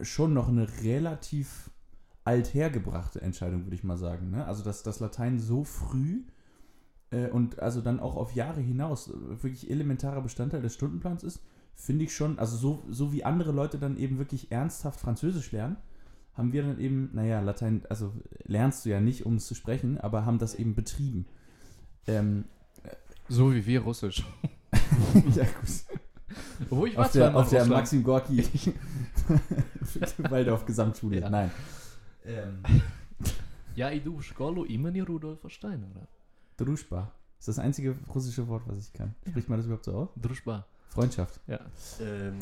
schon noch eine relativ althergebrachte Entscheidung, würde ich mal sagen. Ne? Also, dass das Latein so früh und also dann auch auf Jahre hinaus äh, wirklich elementarer Bestandteil des Stundenplans ist, finde ich schon, also so, so wie andere Leute dann eben wirklich ernsthaft Französisch lernen, haben wir dann eben, naja, Latein, also lernst du ja nicht, um es zu sprechen, aber haben das eben betrieben. Ähm, so wie wir Russisch. ja, gut. Wo ich Auf der, auf der. Maxim Gorki Waldorf Gesamtschule. Ja. Nein. Ähm, Ja, idu v školu imeni Rudolfa Steinera. Druschba. Ist das einzige russische Wort, was ich kann. Spricht man das überhaupt so aus? Druschba. Freundschaft. Ja. Ähm,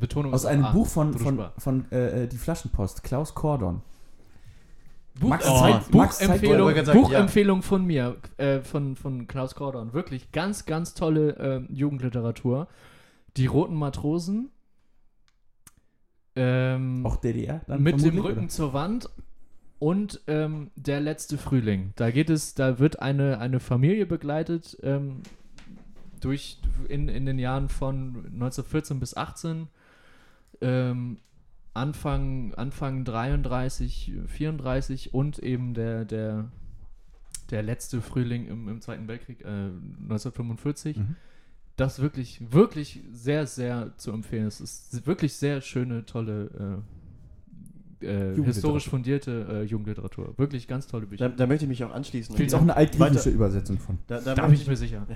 Betonung Aus einem A. Buch von, von, Druschba. von äh, äh, Die Flaschenpost, Klaus Kordon. Buch, Max oh, zeigt- Buchempfehlung, sagen, Buchempfehlung von mir, äh, von, von Klaus Kordon. Wirklich ganz, ganz tolle äh, Jugendliteratur. Die Roten Matrosen. Ähm, Auch DDR? Dann mit dem Rücken oder? zur Wand und ähm, der letzte Frühling. Da geht es, da wird eine, eine Familie begleitet ähm, durch in, in den Jahren von 1914 bis 18. Ähm, Anfang, Anfang 33, 34 und eben der, der, der letzte Frühling im, im Zweiten Weltkrieg, äh, 1945 Mhm. das wirklich, wirklich sehr, sehr zu empfehlen. Es ist wirklich sehr schöne, tolle, äh, äh, historisch fundierte äh, Jugendliteratur. Wirklich ganz tolle Bücher. da, da möchte ich mich auch anschließen. Gibt es auch eine altgriechische Übersetzung von. Da, da, da bin ich mir sicher.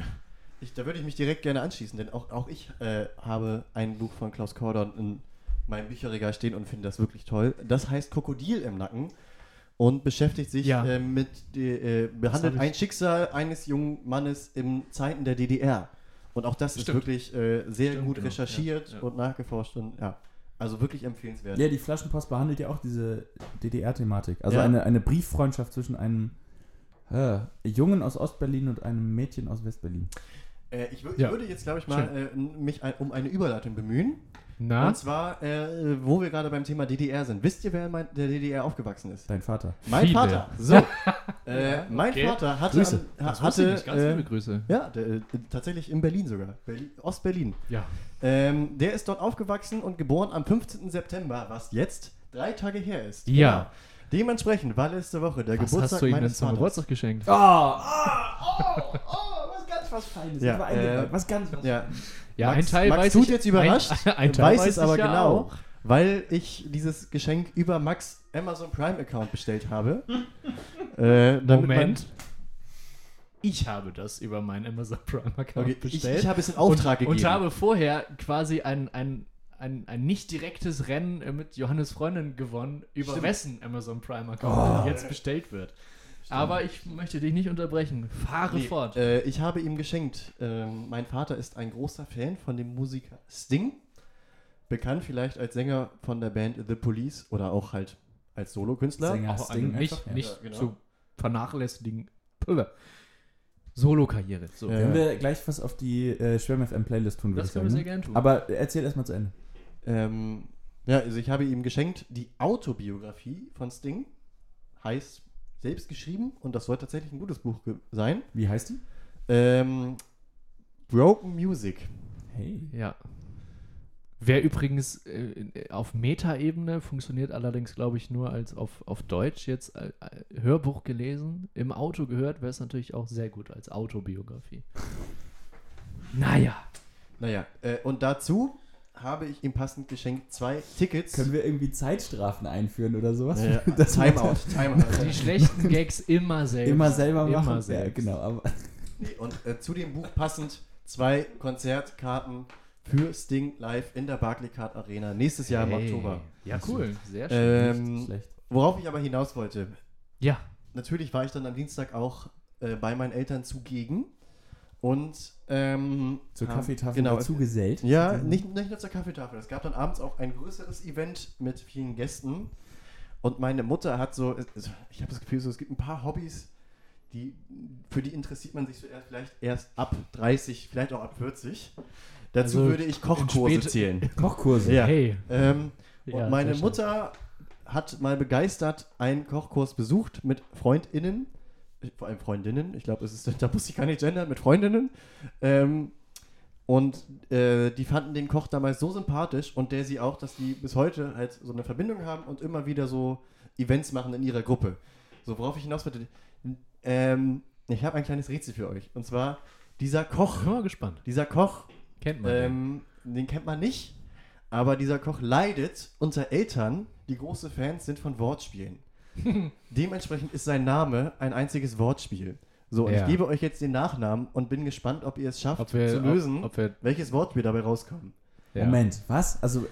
Ich, da würde ich mich direkt gerne anschließen, denn auch, auch ich äh, habe ein Buch von Klaus Kordon in meinem Bücherregal stehen und finde das wirklich toll. Das heißt Krokodil im Nacken und beschäftigt sich Ja. äh, mit, die, äh, behandelt ein Schicksal eines jungen Mannes in Zeiten der DDR. Und auch das ist Stimmt. wirklich äh, sehr Stimmt, gut genau. recherchiert Ja, ja. und nachgeforscht und ja, also wirklich empfehlenswert. Ja, die Flaschenpost behandelt ja auch diese DDR-Thematik. Also Ja. eine, eine Brieffreundschaft zwischen einem äh, Jungen aus Ostberlin und einem Mädchen aus Westberlin. Äh, ich, ich Ja. würde jetzt, glaube ich, mal äh, mich ein, um eine Überleitung bemühen. Na? Und zwar, äh, wo wir gerade beim Thema DDR sind. Wisst ihr, wer in mein, der DDR aufgewachsen ist? Dein Vater. Mein Viele. Vater. So. äh, mein okay. Vater hatte, Grüße. an- ha- Das wusste ich hatte nicht. Ganz äh, liebe Grüße. ja, der, äh, tatsächlich in Berlin sogar. Berlin, Ostberlin. Ja. Ähm, der ist dort aufgewachsen und geboren am 15. September, was jetzt drei Tage her ist. Ja. Genau. Dementsprechend war letzte Woche der Was Geburtstag hast du ihm denn meines zum Vaters. Geburtstag geschenkt? Oh, oh, oh, was ganz was Feines. Ja, Ich äh, was ganz was Ja, Ja, Max, ein Teil Max weiß tut ich. jetzt überrascht, Ein, ein Teil weiß es ich aber ja genau, auch. weil ich dieses Geschenk über Max Amazon Prime Account bestellt habe. äh, damit Moment. Ich habe das über meinen Amazon Prime Account okay, ich, bestellt. ich habe es in Auftrag und, gegeben. und habe vorher quasi ein, ein, ein, ein nicht direktes Rennen mit Johannes Freundin gewonnen, über Stimmt. wessen Amazon Prime Account Oh. jetzt bestellt wird. Aber ich möchte dich nicht unterbrechen. Fahre Nee, fort. Äh, ich habe ihm geschenkt. Ähm, mein Vater ist ein großer Fan von dem Musiker Sting. Bekannt vielleicht als Sänger von der Band The Police oder auch halt als Solokünstler. Sänger. auch Sting nicht, einfach, nicht Ja, genau. zu vernachlässigen. Solo-Karriere. So. Ja. Können wir gleich was auf die äh, Schwärm FM Playlist tun, würde Das ich können wir sagen. sehr gerne tun. Aber erzähl erstmal zu Ende. Ähm, ja, also ich habe ihm geschenkt die Autobiografie von Sting. Heißt selbst geschrieben und das soll tatsächlich ein gutes Buch sein. Wie heißt die? Ähm, Broken Music. Hey. Ja. Wer übrigens äh, auf Meta-Ebene funktioniert allerdings, glaube ich, nur als auf, auf Deutsch jetzt äh, äh, Hörbuch gelesen, im Auto gehört, wäre es natürlich auch sehr gut als Autobiografie. Naja. Naja, äh, und dazu habe ich ihm passend geschenkt zwei Tickets. Können wir irgendwie Zeitstrafen einführen oder sowas? Ja, Das Timeout, Timeout. Die schlechten Gags immer selbst. Immer selber Immer machen. Ja, selbst. genau. Aber Nee, und äh, zu dem Buch passend zwei Konzertkarten für Sting live in der Barclaycard Arena nächstes Jahr im Hey. Oktober. Ja, cool. Sehr schön. Ähm, schlecht. worauf ich aber hinaus wollte, ja. natürlich war ich dann am Dienstag auch äh, bei meinen Eltern zugegen und ähm, Zur Kaffeetafel genau, dazu gesellt. Ja, nicht, nicht nur zur Kaffeetafel. Es gab dann abends auch ein größeres Event mit vielen Gästen. Und meine Mutter hat so, also ich habe das Gefühl, so, es gibt ein paar Hobbys, die, für die interessiert man sich so erst, vielleicht erst ab 30, vielleicht auch ab 40. Dazu Also würde ich Kochkurse zählen. Kochkurse. Ja. Hey. Ähm, Ja, und meine. Mutter hat mal begeistert einen Kochkurs besucht mit FreundInnen, äh, vor allem Freundinnen, ich glaube, da muss ich gar nicht gendern, mit Freundinnen. Ähm, und äh, die fanden den Koch damals so sympathisch und der sie auch, dass die bis heute halt so eine Verbindung haben und immer wieder so Events machen in ihrer Gruppe. So, worauf ich hinaus wollte. Ähm, ich habe ein kleines Rätsel für euch. Und zwar, dieser Koch, Bin mal gespannt. dieser Koch Kennt man. den. ähm, den kennt man nicht, aber dieser Koch leidet unter Eltern, die große Fans sind von Wortspielen. Dementsprechend ist sein Name ein einziges Wortspiel. So, und Ja. ich gebe euch jetzt den Nachnamen und bin gespannt, ob ihr es schafft Ob wir, zu lösen, Ob, ob wir, welches Wortspiel dabei rauskommt. ja. Moment, was? Also,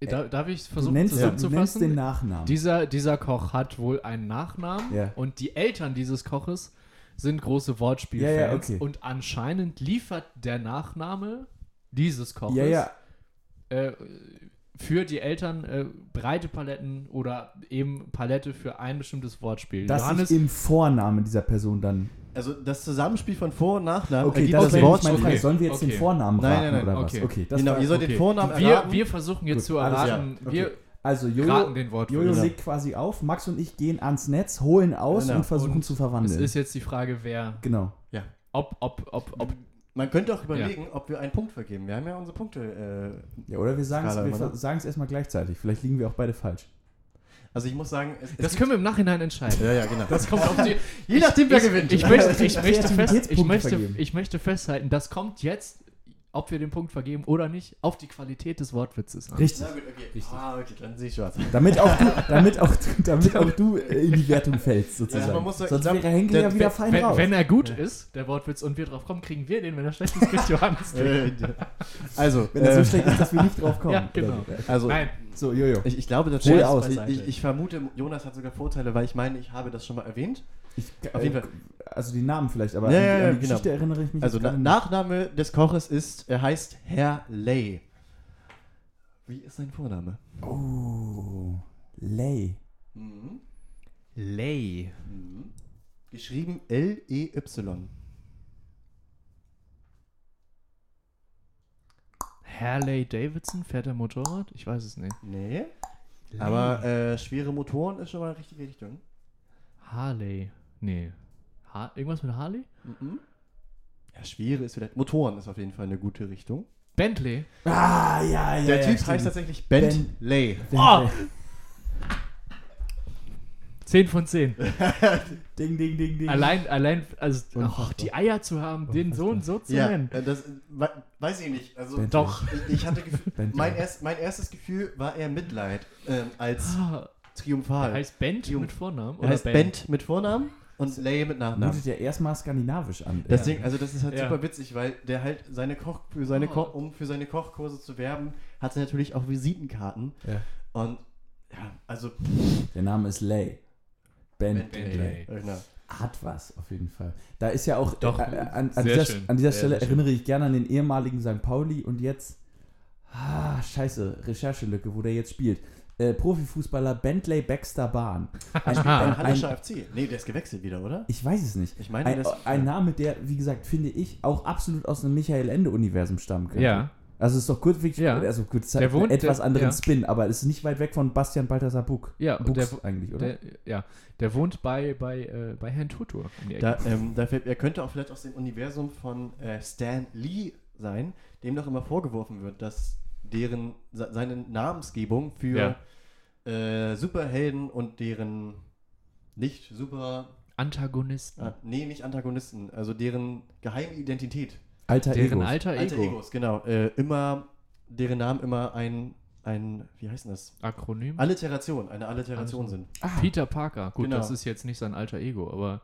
Da, darf ich versuchen nennst, du nennst zusammenzufassen? den Nachnamen. Dieser, dieser Koch hat wohl einen Nachnamen Ja. und die Eltern dieses Koches sind große Wortspielfans Ja, ja, okay. und anscheinend liefert der Nachname dieses Koches ja, ja. äh, für die Eltern äh, breite Paletten oder eben Palette für ein bestimmtes Wortspiel. Das Johannes, ist im Vornamen dieser Person dann. Also das Zusammenspiel von Vor- und Nachnamen Okay, ergibt das das Wort. meine Frage. okay, Sollen wir jetzt den okay. Vornamen Nein, raten nein, nein, oder okay. was? Okay, das Genau, war, ihr sollt okay. den Vornamen wir, erraten. wir versuchen jetzt Gut, zu alles erraten, klar. wir Okay. Also raten Jojo, den. Jojo Genau. legt quasi auf, Max und ich gehen ans Netz, holen aus Genau. und versuchen Und zu Es verwandeln. ist jetzt die Frage, wer, genau. ob, ob, ob, ob Man könnte auch überlegen, ob wir einen Punkt vergeben. Wir haben ja unsere Punkte. Äh, Ja, oder wir sagen es erstmal gleichzeitig. Vielleicht liegen wir auch beide falsch. also ich muss sagen, es, es das können wir im Nachhinein entscheiden. Ja, ja, genau. Das kommt auf die. Je nachdem, wer ich, gewinnt. Ich möchte, ich, möchte fest, ich, möchte, ich möchte festhalten, das kommt jetzt, ob wir den Punkt vergeben oder nicht, auf die Qualität des Wortwitzes an. Richtig. Na gut, okay. Ah, okay, dann sehe ich schwarz. Damit auch du, damit auch, damit auch du äh, in die Wertung fällst, sozusagen. Ja, man muss Sonst wäre Henkel ja wieder wenn- fein Wenn, raus. wenn er gut ist, der Wortwitz, und wir drauf kommen, kriegen wir den. Wenn er schlecht ist, kriegt Johannes den. Äh, also, wenn er äh, so schlecht ist, dass wir nicht drauf kommen. Ja, genau. also Nein, So, Jojo. ich, ich glaube Hol tatsächlich, aus. ich, ich, vermute, Jonas hat sogar Vorteile, weil ich meine, ich habe das schon mal erwähnt. Ich, Auf jeden Fall. Also die Namen vielleicht, aber Ja, an, die- an die genau. Geschichte erinnere ich mich Also nicht. Nachname des Koches ist, er heißt Herr Lay. Wie ist sein Vorname? Oh, Lay. Mhm. Lay. Mhm. Geschrieben L-E-Y. Harley Davidson? Fährt er Motorrad? Ich weiß es nicht. Nee. Aber äh, schwere Motoren ist schon mal die richtige Richtung. Harley. Nee. Ha irgendwas mit Harley? Mhm. Ja, schwere ist vielleicht. Motoren ist auf jeden Fall eine gute Richtung. Bentley. Ah, ja, ja. Der ja, Typ stimmt. heißt tatsächlich Ben- Bentley. Oh! 10 von 10. Ding, ding, ding, ding. Allein, allein, also oh, die Eier zu haben, den Sohn so zu Ja, nennen. äh, das we- weiß ich nicht. Also. Doch. ich, ich hatte Gefühl, mein, erst, mein erstes Gefühl war eher Mitleid ähm, als Ah, Triumphal. Er heißt Bent Jung. mit Vornamen? Er heißt Bent mit Vornamen und Lay mit Nachnamen. Mutet ja erstmal skandinavisch an. Deswegen, also das ist halt Ja. super witzig, weil der halt seine Koch für seine Oh. Ko um für seine Kochkurse zu werben, hat er natürlich auch Visitenkarten Ja. und ja, also Der Name ist Lay. Bentley. Bentley. genau. Hat was, auf jeden Fall. Da ist ja auch, Doch, äh, an, an, dieser, an dieser Sehr, Stelle sehr erinnere ich gerne an den ehemaligen St. Pauli und jetzt, ah, scheiße, Recherchelücke, wo der jetzt spielt. Äh, Profifußballer Bentley Baxter Bahn. Ein, ein, Ein ein, FC. Nee, der ist gewechselt wieder, oder? ich weiß es nicht. Ich meine, Ein, das ein Name, der, wie gesagt, finde ich, auch absolut aus einem Michael Ende-Universum stammen könnte. Ja. Also es ist doch gut, wirklich, Ja. also gut, es hat wohnt- etwas der- anderen ja. Spin, aber es ist nicht weit weg von Bastian Balthasar Buck. Ja, Buchs der, eigentlich, oder? der, ja, der wohnt bei, bei, äh, bei Herrn Tutur Ecke. Da, ähm, da fällt, er könnte auch vielleicht aus dem Universum von äh, Stan Lee sein, dem doch immer vorgeworfen wird, dass deren se- seine Namensgebung für äh, Superhelden und deren nicht super, Antagonisten. äh, nee, nicht Antagonisten, also deren geheime Identität, Alter deren Ego. alter Alter Ego. Egos, genau, äh, immer deren Namen immer ein ein wie heißt denn das? Akronym. Alliteration, eine Alliteration Also. sind. Ah, Peter Parker. Gut, Genau. das ist jetzt nicht sein alter Ego, aber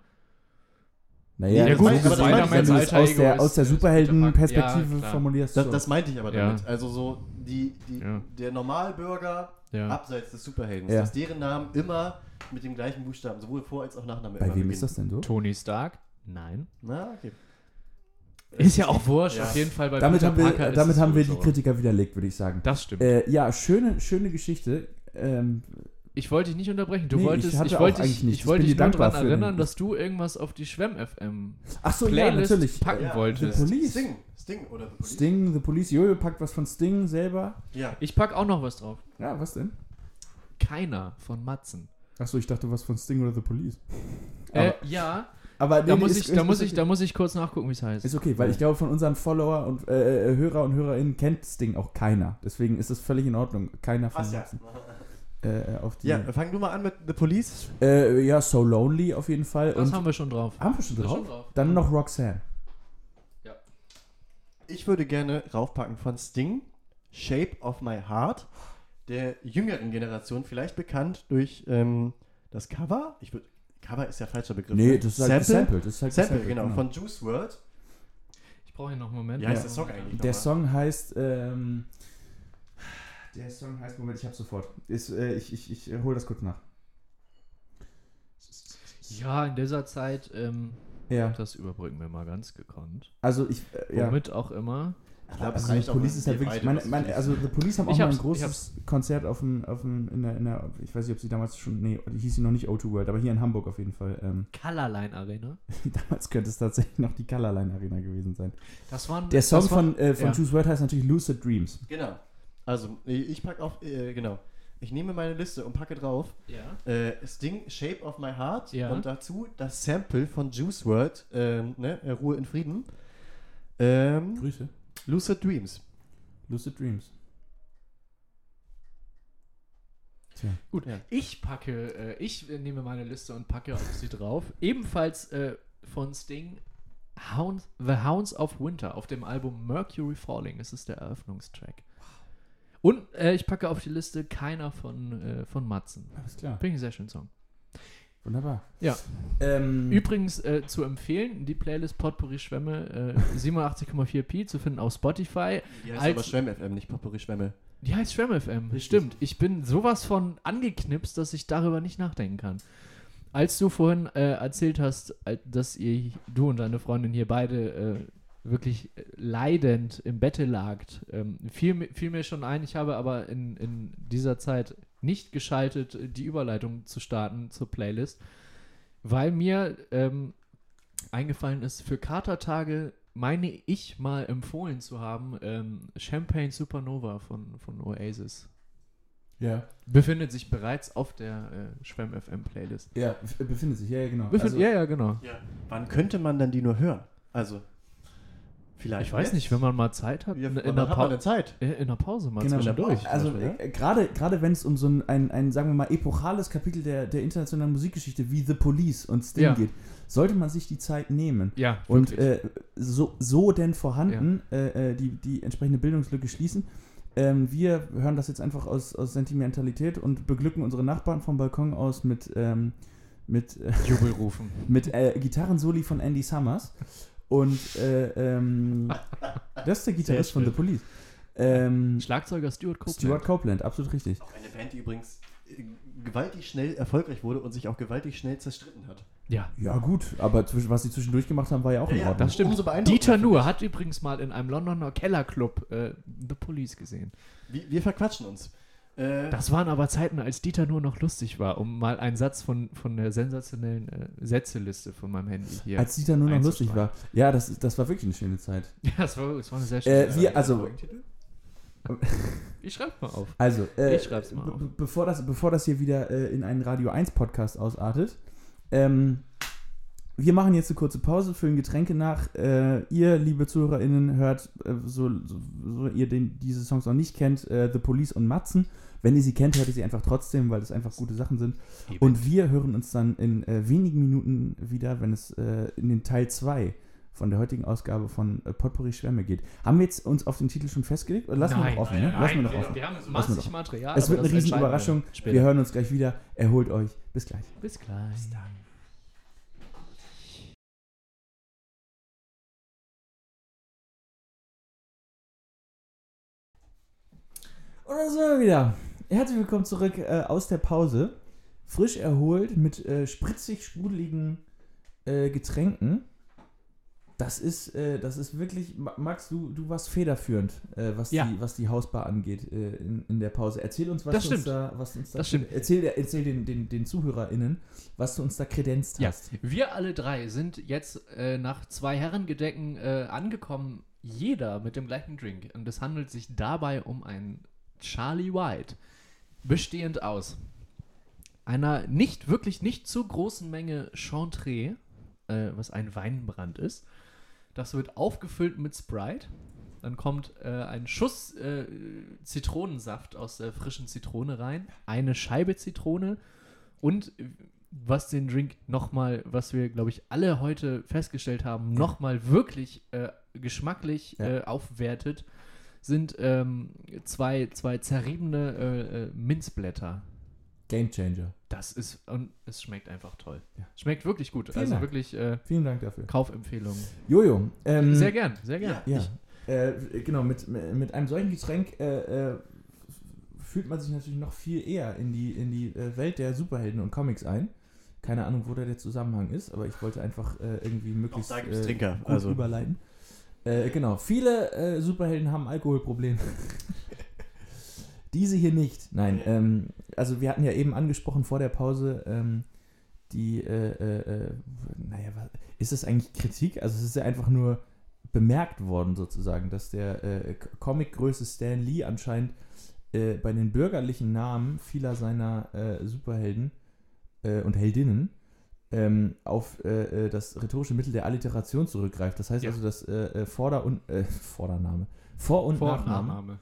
naja, Ja, das gut, ist aber so, das wenn meinte du ich, es alter aus Ego der, ist- aus der ist Superhelden-Perspektive Ja, formulierst. Das, das meinte ich aber Ja. damit. Also so die, die Ja. der Normalbürger ja. abseits des Superheldens, Ja. dass deren Namen immer mit dem gleichen Buchstaben, sowohl Vor- als auch Nachname Bei immer wem ist das beginnen. denn so? Tony Stark? Nein. Na, okay. Ist ja auch wurscht, Ja. auf jeden Fall bei Damit Peter haben wir, Parker damit haben wir die so. Kritiker widerlegt, würde ich sagen. Das stimmt. Äh, ja, schöne, schöne Geschichte. Ähm, ich wollte dich nicht unterbrechen. Du Nee, ich wolltest, hatte ich auch wollte eigentlich dich, ich Ich wollte dich nur daran erinnern, dass du irgendwas auf die Schwemm FM ach so, ja, Playlist natürlich. packen Ja, wolltest. The Police. Sting, Sting oder The Police. Sting, The Police. Jojo packt was von Sting selber. Ja. Ich pack auch noch was drauf. Ja, was denn? Keiner von Matzen. Ach so, ich dachte was von Sting oder The Police. Äh, ja, aber da nee, muss ist- ich, ist- da muss ich, da muss ich kurz nachgucken, wie es heißt. Ist okay, weil ich glaube, von unseren Follower und äh, äh, Hörer und Hörerinnen kennt Sting auch keiner. Deswegen ist es völlig in Ordnung. Keiner von ja. Matzen. Äh, auf die, Ja, fang du mal an mit The Police. äh, ja, So Lonely auf jeden Fall. Das und haben wir schon drauf. haben wir schon Das drauf? schon drauf. Dann noch Roxanne. Ich würde gerne raufpacken von Sting, Shape of My Heart, der jüngeren Generation, vielleicht bekannt durch ähm, das Cover. Ich würd, Cover ist ja falscher Begriff. Nee, ne? das ist halt Sample. Das ist halt Sample, gesampelt, genau, von Juice WRLD. Ich brauche hier noch einen Moment. Wie heißt Ja. der Song eigentlich? Der? Song heißt, ähm, der Song heißt, Moment, ich hab's sofort. Ist, äh, ich ich, ich hole das kurz nach. Ja, in dieser Zeit, ähm, Ja, das überbrücken wir mal ganz gekonnt. also ich, äh, ja. Womit auch immer. Ich glaub, es Also Police ist halt wir wirklich, meine, meine, also The Police haben auch mal ein großes Konzert auf dem, auf dem, in der, in der, ich weiß nicht, ob sie damals schon, nee, die hieß sie noch nicht O2 World, aber hier in Hamburg auf jeden Fall. Ähm, Colorline Arena. damals könnte es tatsächlich noch die Colorline Arena gewesen sein. Das waren Der Song das war- von, äh, von ja. Juice WRLD heißt natürlich Lucid Dreams. Genau. Also, ich packe auf, äh, genau. Ich nehme meine Liste und packe drauf Ja. äh, Sting, Shape of My Heart Ja. und dazu das Sample von Juice WRLD, ähm, ne, Ruhe in Frieden. Ähm, Grüße. Lucid Dreams. Lucid Dreams. Tja. Gut, Ja. ich packe, äh, ich äh, nehme meine Liste und packe auf sie drauf. Ebenfalls äh, von Sting Hounds, The Hounds of Winter auf dem Album Mercury Falling. Das ist der Eröffnungstrack. Und äh, ich packe auf die Liste keiner von, äh, von Matzen. Alles klar. Finde ich einen sehr schönen Song. Wunderbar. Ja. Ähm, Übrigens äh, zu empfehlen, die Playlist Potpourri Schwämme äh, 87,4p zu finden auf Spotify. Die heißt Als- aber Schwemm FM, nicht Potpourri Schwämme. Die heißt Schwämme FM. Richtig. Stimmt. Ich bin sowas von angeknipst, dass ich darüber nicht nachdenken kann. Als du vorhin äh, erzählt hast, äh, dass ihr, du und deine Freundin hier beide äh, wirklich äh, leidend im Bette lagt, ähm, fiel, mir- fiel mir schon ein, ich habe aber in, in dieser Zeit nicht geschaltet, äh, die Überleitung zu starten zur Playlist, weil mir ähm, eingefallen ist, für Katertage meine ich mal empfohlen zu haben, ähm, Champagne Supernova von, von Oasis. Ja. Befindet sich bereits auf der äh, Schwemm FM Playlist. Ja, bef- befindet sich, ja, ja, genau. Befind Also, ja, ja, genau. Ja. Wann könnte man denn die nur hören? Also, vielleicht. Ich weiß jetzt? nicht, wenn man mal Zeit hat, Ja, in, in, der hat man Pau- denn Zeit? in der Pause mal Genau, zwischendurch. also äh, gerade gerade wenn es um so ein, ein, ein, sagen wir mal, epochales Kapitel der, der internationalen Musikgeschichte wie The Police und Sting Ja. geht, sollte man sich die Zeit nehmen. ja. ja Und äh, so, so denn vorhanden äh, äh, die, die entsprechende Bildungslücke schließen. Ähm, wir hören das jetzt einfach aus, aus Sentimentalität und beglücken unsere Nachbarn vom Balkon aus mit, ähm, mit, äh, Jubelrufen. mit äh, Gitarrensoli von Andy Summers. Und äh, ähm, das ist der Gitarrist von The. Police. Ähm, Schlagzeuger Stuart Copeland. Stuart Copeland, absolut richtig. Auch eine Band, die übrigens äh, gewaltig schnell erfolgreich wurde und sich auch gewaltig schnell zerstritten hat. Ja. Ja, gut, aber zwischen, was sie zwischendurch gemacht haben, war ja auch in Ja, ja, Ordnung. Das stimmt. Umso Dieter Nuhr hat übrigens mal in einem Londoner Kellerclub äh, The Police gesehen. Wir, wir verquatschen uns. Äh, Das waren aber Zeiten, als Dieter Nuhr noch lustig war, um mal einen Satz von, von der sensationellen äh, Sätzeliste von meinem Handy hier. Als Dieter nur noch lustig war. Ja, das, das war wirklich eine schöne Zeit. ja, das war, das war eine sehr Äh, schöne wir, also, Ich schreib's mal auf. also äh, Ich schreib's mal auf. be- bevor, das, bevor das hier wieder äh, in einen Radio 1 Podcast ausartet, ähm, wir machen jetzt eine kurze Pause, füllen Getränke nach. Äh, ihr, liebe ZuhörerInnen, hört, äh, so, so, so ihr den, diese Songs noch nicht kennt, äh, The Police und Matzen. Wenn ihr sie kennt, hört ihr sie einfach trotzdem, weil das einfach gute Sachen sind. Und wir hören uns dann in äh, wenigen Minuten wieder, wenn es äh, in den Teil 2 von der heutigen Ausgabe von äh, Potpourri Schwämme geht. Haben wir jetzt uns auf den Titel schon festgelegt? Oder lassen wir noch offen? ne? lassen wir noch offen. wir haben massig. Material. es wird eine riesen Überraschung. später. Wir hören uns gleich wieder. Erholt euch. Bis gleich. Bis gleich. Bis dann. Und da sind wir wieder. Herzlich willkommen zurück äh, aus der Pause. Frisch erholt mit äh, spritzig sprudeligen äh, Getränken. Das ist, äh, das ist wirklich, Ma- Max, du, du warst federführend, äh, was, Ja. die, was die Hausbar angeht äh, in, in der Pause. Erzähl uns, was Das du uns stimmt. da, was uns da Das stimmt. Erzähl, erzähl den, den, den ZuhörerInnen, was du uns da kredenzt Ja, hast. wir alle drei sind jetzt nach zwei Herrengedecken angekommen, jeder mit dem gleichen Drink. Und es handelt sich dabei um einen Charlie White, bestehend aus einer nicht, wirklich nicht zu großen Menge Chantre, äh, was ein Weinbrand ist. Das wird aufgefüllt mit Sprite. Dann kommt äh, ein Schuss äh, Zitronensaft aus der frischen Zitrone rein, eine Scheibe Zitrone und was den Drink nochmal, was wir, glaube ich, alle heute festgestellt haben, Ja. nochmal wirklich äh, geschmacklich Ja. äh, aufwertet, sind ähm, zwei, zwei zerriebene äh, äh, Minzblätter. Game Changer. Das ist, und es schmeckt einfach toll. Ja. Schmeckt wirklich gut. Vielen also Dank. wirklich äh, Vielen Dank dafür. Kaufempfehlung. Jojo. Ähm, Sehr gern, sehr gern. Ja, äh, genau, mit, mit einem solchen Getränk äh, äh, fühlt man sich natürlich noch viel eher in die, in die äh, Welt der Superhelden und Comics ein. Keine Ahnung, wo da der Zusammenhang ist, aber ich wollte einfach äh, irgendwie möglichst da gibt's äh, Trinker, gut also. überleiten. Äh, genau, viele äh, Superhelden haben Alkoholprobleme. Diese hier nicht. Nein, ähm, also wir hatten ja eben angesprochen vor der Pause, ähm, die, äh, äh, äh, naja, was, ist das eigentlich Kritik? Also es ist ja einfach nur bemerkt worden sozusagen, dass der äh, Comicgröße Stan Lee anscheinend äh, bei den bürgerlichen Namen vieler seiner Superhelden und Heldinnen ähm, auf äh, äh, das rhetorische Mittel der Alliteration zurückgreift. Das heißt Ja. also, dass äh, äh, Vorder- und äh, Vordername, Vor- und Vor- Nachname.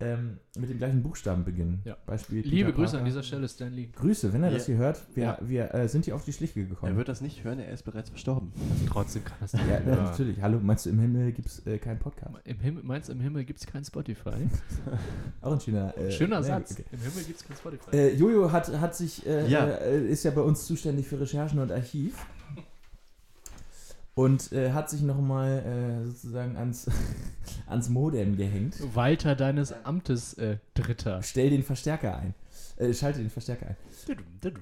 Ähm, mit dem gleichen Buchstaben beginnen. Ja. Beispiel Liebe Peter Grüße Parker. an dieser Stelle, Stanley. Grüße, wenn er Ja. das hier hört. Wir, Ja. wir äh, sind hier auf die Schliche Er gekommen. wird das nicht hören, er ist bereits verstorben. Trotzdem kann das ja, ja, natürlich. Hallo, meinst du, im Himmel gibt es äh, keinen Podcast? Im Himmel, meinst du, im Himmel gibt es kein Spotify? Auch ein schöner, äh, Schöner Satz. okay. Im Himmel gibt es kein Spotify. Äh, Jojo hat, hat sich, äh, Ja. äh, ist ja bei uns zuständig für Recherchen und Archiv. Und äh, hat sich nochmal äh, sozusagen ans, ans Modem gehängt. Walter deines Amtes, äh, Dritter. Stell den Verstärker ein. Äh, schalte den Verstärker ein.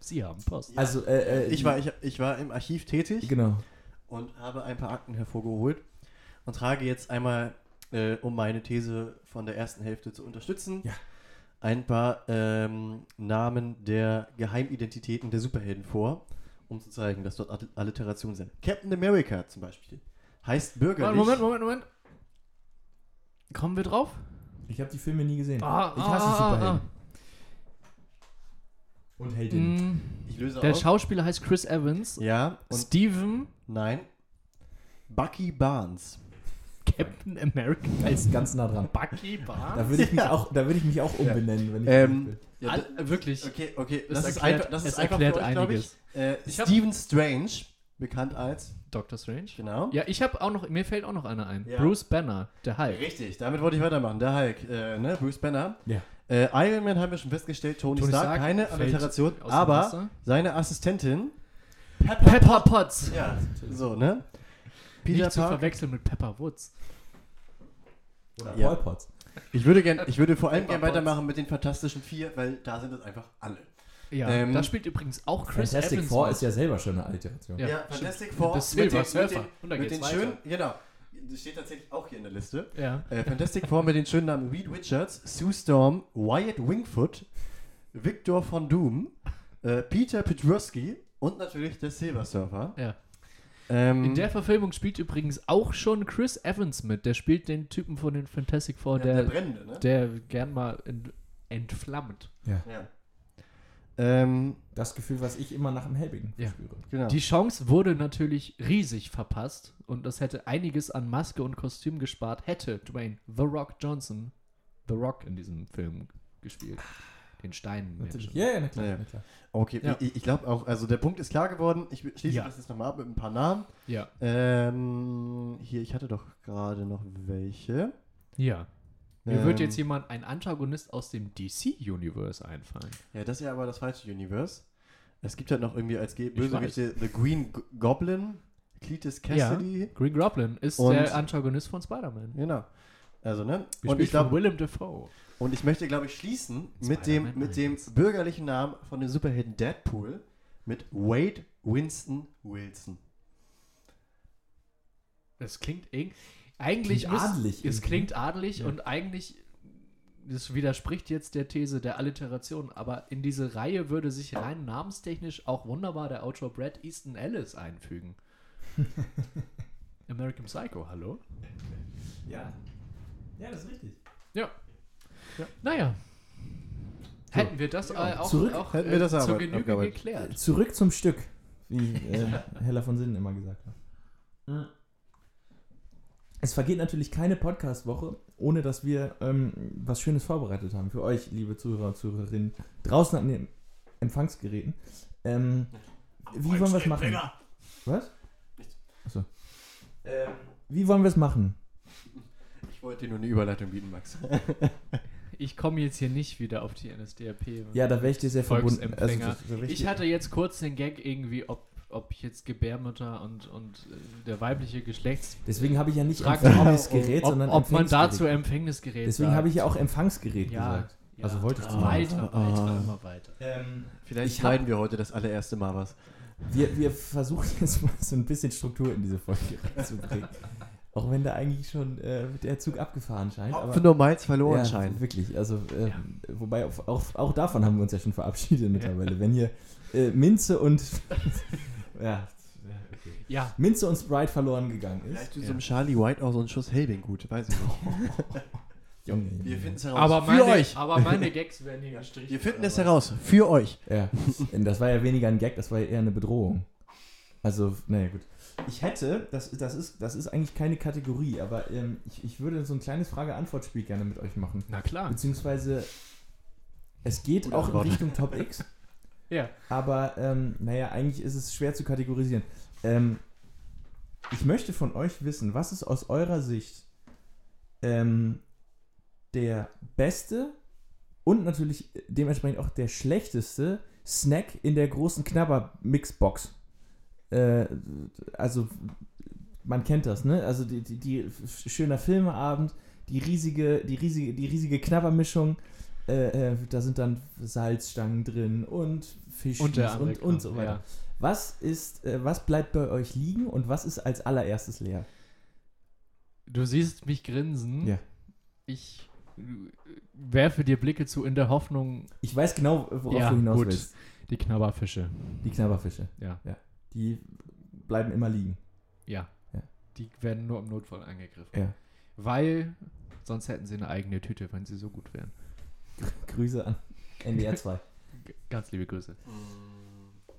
Sie haben Post. Also, äh, äh, Ich war, ich, ich war im Archiv tätig Genau. und habe ein paar Akten hervorgeholt und trage jetzt einmal, äh, um meine These von der ersten Hälfte zu unterstützen, Ja. ein paar ähm, Namen der Geheimidentitäten der Superhelden vor, um zu zeigen, dass dort All- Alliterationen sind. Captain America zum Beispiel heißt bürgerlich. Moment, Moment, Moment. Kommen wir drauf? Ich habe die Filme nie gesehen. Ah, ich hasse ah, ah, Superhelden. Und Heldinnen. Mm, Ich löse Der auf. Schauspieler heißt Chris Evans. Ja, und Steven nein. Bucky Barnes. Captain America Da ist ganz nah dran. Bucky Barnes. Da würde ich, mich Ja. auch- da würde ich mich auch umbenennen, wenn ich Ähm. Ja, All, d- wirklich. okay, okay. Das Das, ist erklärt- einfach, das ist einfach erklärt euch, einiges. Ich. Äh, Ich hab- Stephen Strange, bekannt als, Doctor Strange. genau. Ja, ich habe auch noch, mir fällt auch noch einer ein. Ja. Bruce Banner, der Hulk. Richtig, damit wollte ich weitermachen. Der Hulk, äh, ne, Bruce Banner. Ja. Äh, Iron Man haben wir schon festgestellt, Tony, Tony Stark, Stark keine Alliteration, aber seine Assistentin, Pepper Potts. ja, so, ne? Peter Nicht zu Park. verwechseln mit Pepper Woods. Oder Ja. Paul Potts. Ich würde, gern, ich würde vor allem gerne weitermachen mit den Fantastischen Vier, weil da sind es einfach alle. Ja, Ähm, da spielt übrigens auch Chris Fantastic Evans. Four mit. ist ja selber schon eine Alliteration. Ja, Ja. Fantastic Four Das mit den, Silver mit Surfer. den, Und da mit den schönen, genau, das steht tatsächlich auch hier in der Liste. Ja. Äh, Fantastic Four mit den schönen Namen Reed Richards, Sue Storm, Wyatt Wingfoot, Victor von Doom, äh, Peter Petruski und natürlich der Silver Surfer. Ja. Ähm, In der Verfilmung spielt übrigens auch schon Chris Evans mit. Der spielt den Typen von den Fantastic Four, ja, der, der, Brennende, ne? der gern mal ent, entflammt. ja. Ähm, Das Gefühl, was ich immer nach dem Helbigen Ja. verspüre. genau. Die Chance wurde natürlich riesig verpasst und das hätte einiges an Maske und Kostüm gespart, hätte Dwayne The Rock Johnson The Rock in diesem Film gespielt. Den Stein. Natürlich. Ja, ja, na klar. Ja, ja. Na klar. okay, Ja. ich, ich glaube auch, also der Punkt ist klar geworden. Ich schließe Ja. das jetzt nochmal ab mit ein paar Namen. Ja. Ähm, hier, ich hatte doch gerade noch welche. Ja. Mir wird Ähm, jetzt jemand, ein Antagonist aus dem DC-Universe einfallen. Ja, das ist ja aber das falsche Universe. Es gibt halt noch irgendwie als Ge- Bösewichte The Green Goblin, Cletus Cassidy. Green Goblin ist Und- der Antagonist von Spider-Man. Genau. Also, ne? Und ich, glaub, von Willem Dafoe. Und ich möchte, glaube ich, schließen mit dem, mit dem 1. bürgerlichen Namen von dem Superhelden Deadpool mit Wade Winston Wilson. Das klingt irgendwie. Eigentlich Klingt adelig Es klingt adelig Ja. und eigentlich. Das widerspricht jetzt der These der Alliteration, aber in diese Reihe würde sich rein namenstechnisch auch wunderbar der Autor Brad Easton Ellis einfügen. American Psycho, hallo? Ja. Ja, das ist richtig. Ja. Naja. Hätten wir das äh, auch, zurück- auch hätten wir das zur aber Genüge geklärt. Zurück zum Stück, wie äh, Hella von Sinnen immer gesagt hat. Es vergeht natürlich keine Podcast-Woche, ohne dass wir ähm, was Schönes vorbereitet haben für euch, liebe Zuhörer und Zuhörerinnen, draußen an den Empfangsgeräten. Ähm, wie wollen wir es machen? Was? Nichts. Achso. Ähm, wie wollen wir es machen? Ich wollte dir nur eine Überleitung bieten, Max. Ich komme jetzt hier nicht wieder auf die NSDAP. Ja, da wäre ich dir sehr verbunden. Also, Ich hatte jetzt kurz den Gag irgendwie, ob, ob jetzt Gebärmutter und, und äh, der weibliche Geschlechts... Deswegen habe ich ja nicht Fragt Empfangsgerät, ob, sondern ob man dazu Empfängnisgerät Deswegen habe ich ja auch Empfangsgerät ja, gesagt. ja. Also wollte ich Ah, zumindest. Weiter, Ah. weiter, immer weiter. Ähm, Vielleicht schneiden wir heute das allererste Mal was. wir, wir versuchen jetzt mal so ein bisschen Struktur in diese Folge reinzubringen. Auch wenn da eigentlich schon äh, der Zug abgefahren scheint. Aber, nur Malz verloren ja, scheinen. wirklich. Also, äh, Ja. wobei auf, auch, auch davon haben wir uns ja schon verabschiedet mittlerweile. Wenn hier äh, Minze und ja, Ja, Minze und Sprite verloren gegangen ist. Vielleicht Ja. so einem Charlie White auch so einen Schuss Helbing gut, weiß ich nicht. Junge, Junge, Wir finden es heraus. aber für meine, euch. aber meine Gags werden hier gestrichen. Wir finden es heraus. Für euch. Ja, das war ja weniger ein Gag, das war ja eher eine Bedrohung. Also, naja, gut. Ich hätte, das, das, ist, das ist eigentlich keine Kategorie, aber ähm, ich, ich würde so ein kleines Frage-Antwort-Spiel gerne mit euch machen. Na klar. Beziehungsweise, es geht Gute auch Antwort. in Richtung Top X, Ja. aber ähm, naja, eigentlich ist es schwer zu kategorisieren. Ähm, ich möchte von euch wissen, was ist aus eurer Sicht ähm, der beste und natürlich dementsprechend auch der schlechteste Snack in der großen Knabber-Mixbox? Äh, also, man kennt das, ne? Also, die, die, die schöner Filmeabend, die riesige, die riesige, die riesige Knabbermischung. Äh, äh, da sind dann Salzstangen drin und Fisch Und und, und so weiter. ja. Was ist, äh, was bleibt bei euch liegen und was ist als allererstes leer? Du siehst mich grinsen. Ja. Ich werfe dir Blicke zu in der Hoffnung, Ich weiß genau, worauf Ja, du hinaus gut. willst. die Knabberfische. Die Knabberfische. Ja. Die bleiben immer liegen. Ja. die werden nur im Notfall angegriffen. Ja. Weil sonst hätten sie eine eigene Tüte, wenn sie so gut wären. Grüße an NDR 2. G ganz liebe Grüße.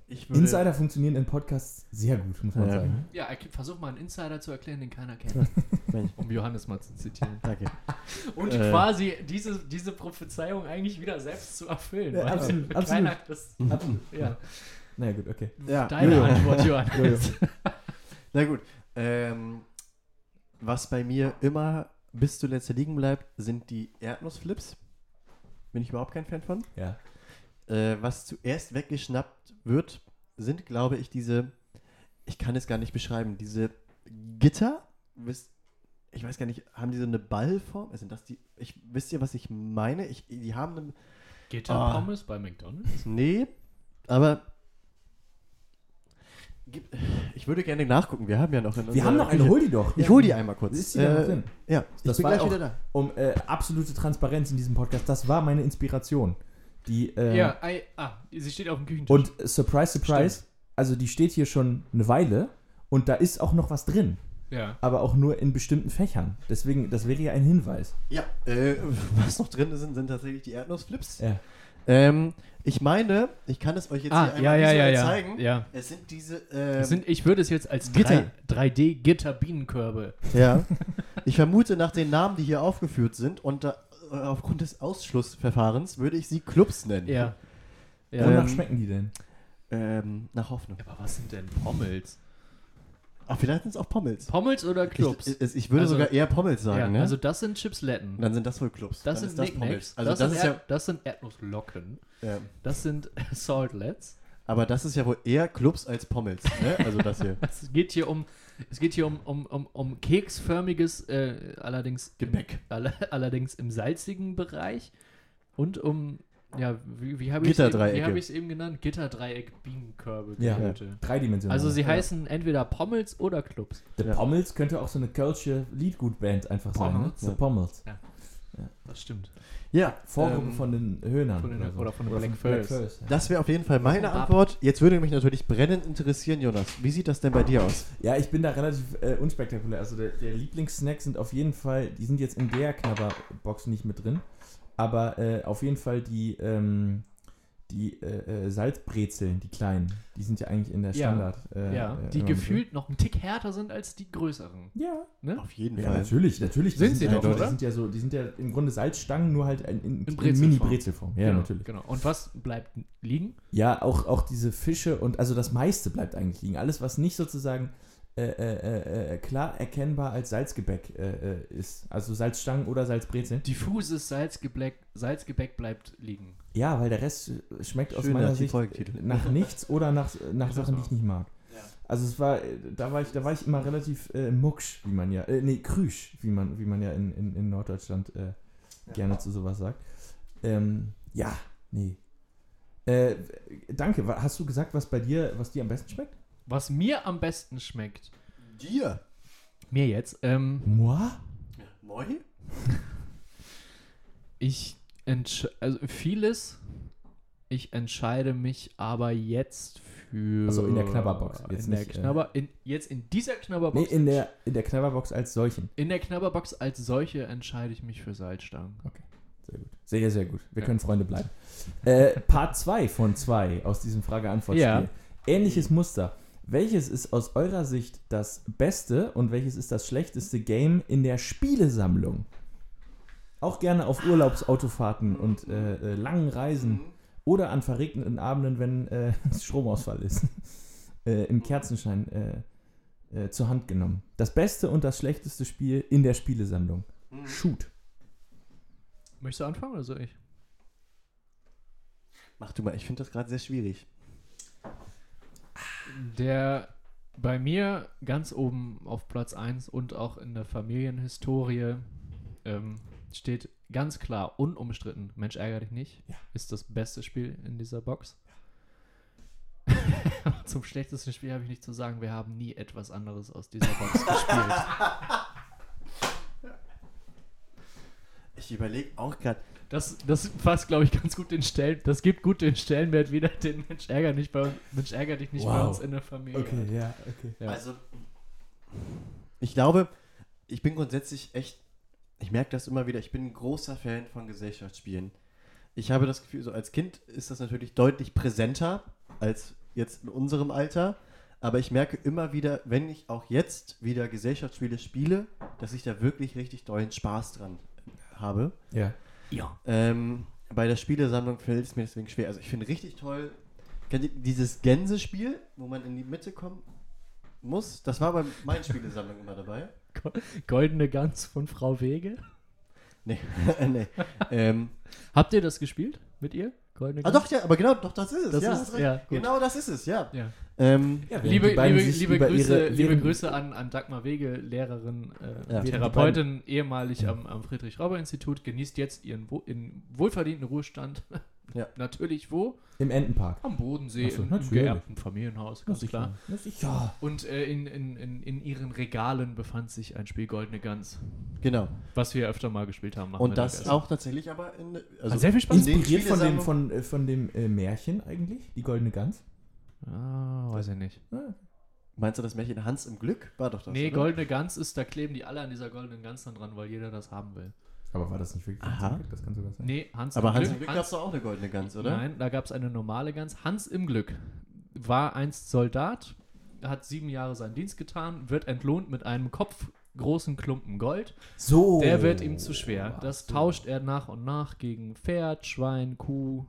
Ich würde, Insider funktionieren in Podcasts sehr gut, muss man Ja. sagen. Ja, ich versuch mal einen Insider zu erklären, den keiner kennt. Um Johannes mal zu zitieren. danke. Und Äh. quasi diese, diese Prophezeiung eigentlich wieder selbst zu erfüllen. Ja, weil absolut, keiner absolut. Das, Absolut. ja. Na ja, gut, okay. Ja, Deine Jojo. Antwort, Johannes. Na gut. Ähm, was bei mir immer bis zuletzt liegen bleibt, sind die Erdnussflips. Bin ich überhaupt kein Fan von. Ja. Äh, was zuerst weggeschnappt wird, sind, glaube ich, diese, ich kann es gar nicht beschreiben, diese Gitter. Wisst, ich weiß gar nicht, haben die so eine Ballform? Sind das die, ich, wisst ihr, was ich meine? Ich, die haben eine, Gitter-Pommes bei McDonalds? nee, aber ich würde gerne nachgucken. Wir haben ja noch in Wir haben noch eine, hol die doch. Ich hol die einmal kurz. Ist die da noch Äh, drin? Ja, ich Das bin war gleich auch- wieder da. Um äh, absolute Transparenz in diesem Podcast. Das war meine Inspiration. Die, äh, Ja, ei, ah, sie steht auf dem Küchentisch. Und äh, surprise, surprise, also die steht hier schon eine Weile und da ist auch noch was drin. ja. Aber auch nur in bestimmten Fächern. Deswegen, das wäre ja ein Hinweis. Ja, äh, was noch drin sind, sind tatsächlich die Erdnussflips. Ja. Ähm, ich meine, ich kann es euch jetzt Ah, hier einmal ja, ja, ja. zeigen. ja. Es sind diese, ähm, Das sind, ich würde es jetzt als Gitter. 3D-Gitter-Bienenkörbe. ja. Ich vermute, nach den Namen, die hier aufgeführt sind und da, äh, aufgrund des Ausschlussverfahrens würde ich sie Clubs nennen. Ja. Ja. Wonach Ähm, schmecken die denn? Ähm, nach Hoffnung. Aber was sind denn Pommels? Ach, vielleicht sind es auch Pommels. Pommels oder Clubs? Ich, ich, ich würde Also- sogar eher Pommels sagen, ja, ne? also das sind Chipsletten. dann sind das wohl Clubs. Das dann sind ist Nicknacks. Also das, das, ist sind ja, das sind Erdnusslocken. ja. Das sind Saltlets. Aber das ist ja wohl eher Clubs als Pommels, ne? Also das hier. Es geht hier um, es geht hier um, um, um, um keksförmiges, äh, allerdings Gebäck. Im, alle, allerdings im salzigen Bereich und um, ja, wie, wie habe ich es eben, genannt? Gitterdreieck, Bienenkörbe, Ja. Gehörte. Dreidimensional. Also sie Ja. heißen entweder Pommels oder Clubs. The Ja. Pommels könnte auch so eine Kölsche Liedgutband einfach sein. Ne? Pommels. The Ja. Pommels. Das stimmt. Ja, Vorgruppe ähm, von den Höhnern. von den- so. oder von den Black Furs. ja. Das wäre auf jeden Fall meine. Antwort. Jetzt würde mich natürlich brennend interessieren, Jonas. Wie sieht das denn bei dir aus? Ja, ich bin da relativ äh, unspektakulär. Also der, der Lieblingssnack sind auf jeden Fall, die sind jetzt in der Knabberbox nicht mit drin, aber äh, auf jeden Fall die, ähm, die äh, äh, Salzbrezeln, die kleinen, die sind ja eigentlich in der Ja. Standard. äh, ja, äh, die immer mit gefühlt noch einen Tick härter sind als die größeren. Ja. Ne? Auf jeden Ja, Fall. natürlich, natürlich. Die Sind sie halt doch, so- oder? Die sind ja so, die sind ja im Grunde Salzstangen, nur halt in, in, in, Brezelform. Mini-Brezelform. Ja, genau, natürlich. Genau. Und was bleibt liegen? Ja, auch, auch diese Fische und also das meiste bleibt eigentlich liegen. Alles, was nicht sozusagen äh, äh, äh, klar erkennbar als Salzgebäck äh, äh, ist. Also Salzstangen oder Salzbrezeln. Diffuses Salzgebäck, Salzgebäck bleibt liegen. Ja, weil der Rest äh, schmeckt aus Schöner meiner Sicht nach nichts oder nach, nach Sachen, die ich nicht mag. Ja. Also es war, äh, da war ich, da war ich immer relativ äh, mucksch, wie man ja, äh, nee, krüsch, wie man, wie man ja in, in, in Norddeutschland äh, gerne zu sowas sagt. Ähm, ja, nee. Äh, danke. Hast du gesagt, was bei dir, was dir am besten schmeckt? Was mir am besten schmeckt, Dir? mir jetzt, ähm, Moi? Moi? ich also vieles, ich entscheide mich aber jetzt für. Also in der Knabberbox, jetzt in der nicht, äh, Knabber, in, jetzt in dieser Knabberbox. Nee, in der, in der Knabberbox als solchen. in der Knabberbox als solche entscheide ich mich für Salzstangen. Sehr gut. Sehr, sehr gut. Wir Ja. können Freunde bleiben. Äh, Part 2 von 2 aus diesem Frage-Antwort-Spiel. Ja. Ähnliches Muster. Welches ist aus eurer Sicht das beste und welches ist das schlechteste Game in der Spielesammlung? Auch gerne auf Urlaubsautofahrten und äh, äh, langen Reisen oder an verregneten Abenden, wenn äh, Stromausfall ist. äh, Im Kerzenschein äh, äh, zur Hand genommen. Das beste und das schlechteste Spiel in der Spielesammlung. Shoot. Möchtest du anfangen oder soll ich? Mach du mal, ich finde das gerade sehr schwierig. Der bei mir ganz oben auf Platz 1 und auch in der Familienhistorie ähm, steht ganz klar, unumstritten, Mensch ärgere dich nicht, Ja. ist das beste Spiel in dieser Box. Zum schlechtesten Spiel habe ich nicht zu sagen, wir haben nie etwas anderes aus dieser Box gespielt. Ich überlege auch gerade. Das, das fasst, glaube ich, ganz gut den Stellen, das gibt gut den Stellenwert wieder, den Mensch ärgere, nicht bei uns, Mensch ärgere dich nicht bei Wow. uns in der Familie. ja, okay. Ja. Also. Ich glaube, ich bin grundsätzlich echt, ich merke das immer wieder, ich bin ein großer Fan von Gesellschaftsspielen. Ich habe das Gefühl, so als Kind ist das natürlich deutlich präsenter als jetzt in unserem Alter. Aber ich merke immer wieder, wenn ich auch jetzt wieder Gesellschaftsspiele spiele, dass ich da wirklich richtig dollen Spaß dran habe. Ja. Ja. Ähm, bei der Spielesammlung fällt es mir deswegen schwer. Also ich finde richtig toll, kennt ihr dieses Gänsespiel, wo man in die Mitte kommen muss? Das war bei meinen Spielesammlungen immer dabei. Goldene Gans von Frau Wege. Nee, nee. Ähm, Habt ihr das gespielt mit ihr? Goldene ah doch, ja, aber genau, doch, das ist es. Das ja, ist- ja, genau das ist es, ja. Ja. Ähm, Ja, Liebe, liebe, liebe, Grüße, liebe Grüße an, an Dagmar Wege, Lehrerin, äh, Ja. Therapeutin, ehemalig am, am Friedrich-Rauber-Institut, genießt jetzt ihren wo wohlverdienten Ruhestand. Ja. Natürlich wo? Im Entenpark. Am Bodensee, so, im, geerbten Familienhaus, ganz klar. Ja. Und äh, in, in, in, in ihren Regalen befand sich ein Spiel Goldene Gans, genau. was wir öfter mal gespielt haben. Und das auch tatsächlich aber in, also Hat sehr viel Spaß Inspiriert von dem, von, äh, von dem äh, Märchen eigentlich, die Goldene Gans. Ah, weiß ich nicht. Ja. Meinst du das Märchen Hans im Glück? War doch das, nee, oder? Goldene Gans ist, da kleben die alle an dieser goldenen Gans dann dran, weil jeder das haben will. Aber war das nicht wirklich Aha. Glück? Das kann sogar sein. Nee, Hans Aber im Hans Glück. im Glück gab es doch auch eine goldene Gans, oder? Nein, da gab es eine normale Gans. Hans im Glück war einst Soldat, hat sieben Jahre seinen Dienst getan, wird entlohnt mit einem kopfgroßen Klumpen Gold. So. Der wird ihm zu schwer. Das tauscht er nach und nach gegen Pferd, Schwein, Kuh,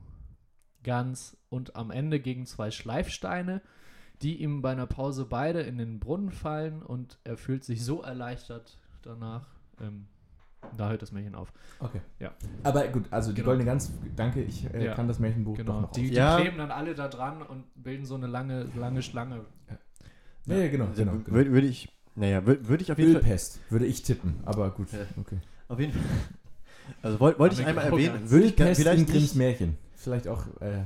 Gans und am Ende gegen zwei Schleifsteine, die ihm bei einer Pause beide in den Brunnen fallen und er fühlt sich so erleichtert danach. Ähm, da hört das Märchen auf. Okay. Ja. Aber gut, also die Genau. Goldene Gans, danke, ich äh, Ja. kann das Märchenbuch doch Genau. noch Die, die Ja. kleben dann alle da dran und bilden so eine lange, lange Schlange. Ja, ja, genau. Also, genau, genau. Würde, würde ich, naja, würde, würde ich auf jeden Fall, Ölpest, würde ich tippen. Aber gut, Ja. okay. auf jeden Fall, also wollte wollte ich einmal erwähnen, würde ich Ölpest in vielleicht Grimms nicht, Märchen. Vielleicht auch, äh,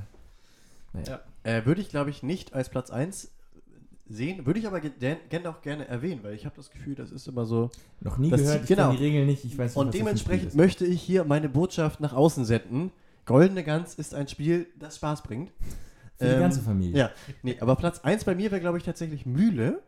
äh, würde ich glaube ich nicht als Platz 1 sehen, würde ich aber gerne auch gerne erwähnen, weil ich habe das Gefühl, das ist immer so, noch nie Das- gehört, ich genau. die Regeln nicht, ich weiß nicht, und was das für ein dementsprechend möchte ich hier meine Botschaft nach außen senden. Goldene Gans ist ein Spiel, das Spaß bringt. Für die Ähm, ganze Familie. Ja, nee, aber Platz 1 bei mir wäre glaube ich tatsächlich Mühle.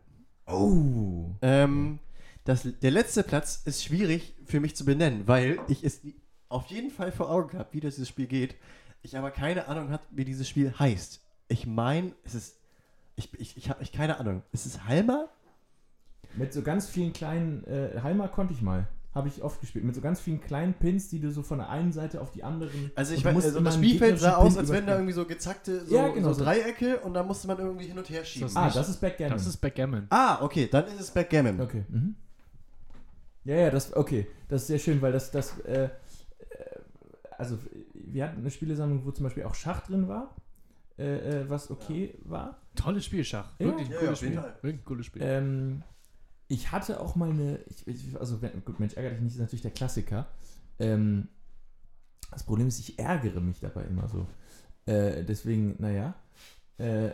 Oh. Ähm, das, der letzte Platz ist schwierig für mich zu benennen, weil ich es auf jeden Fall vor Augen habe, wie dieses Spiel geht. Ich aber keine Ahnung habe, wie dieses Spiel heißt. Ich meine, es ist. Ich, ich, ich habe ich keine Ahnung. Ist es Halma? Mit so ganz vielen kleinen, äh, Halma konnte ich mal. Habe ich oft gespielt. Mit so ganz vielen kleinen Pins, die du so von der einen Seite auf die anderen. Also ich musst also das Spielfeld sah aus, als wenn da irgendwie so gezackte so, Ja, genau so so. Dreiecke und da musste man irgendwie hin und her schieben. Das Ah, nicht- das ist Backgammon. Das ist Backgammon. ah, okay, dann ist es Backgammon. Okay. Mhm. Ja, ja, das, okay. Das ist sehr schön, weil das, das, äh, also wir hatten eine Spielesammlung, wo zum Beispiel auch Schach drin war, äh, äh, was okay war. Tolles Spiel, Schach. Ja. Wirklich ein Ja, cooles ja, Spiel. Wirklich ein cooles Spiel. Ähm, ich hatte auch mal eine, ich, ich, also gut, Mensch, ärgere dich nicht, ist natürlich der Klassiker. Ähm, das Problem ist, ich ärgere mich dabei immer so. Äh, deswegen, naja. Äh,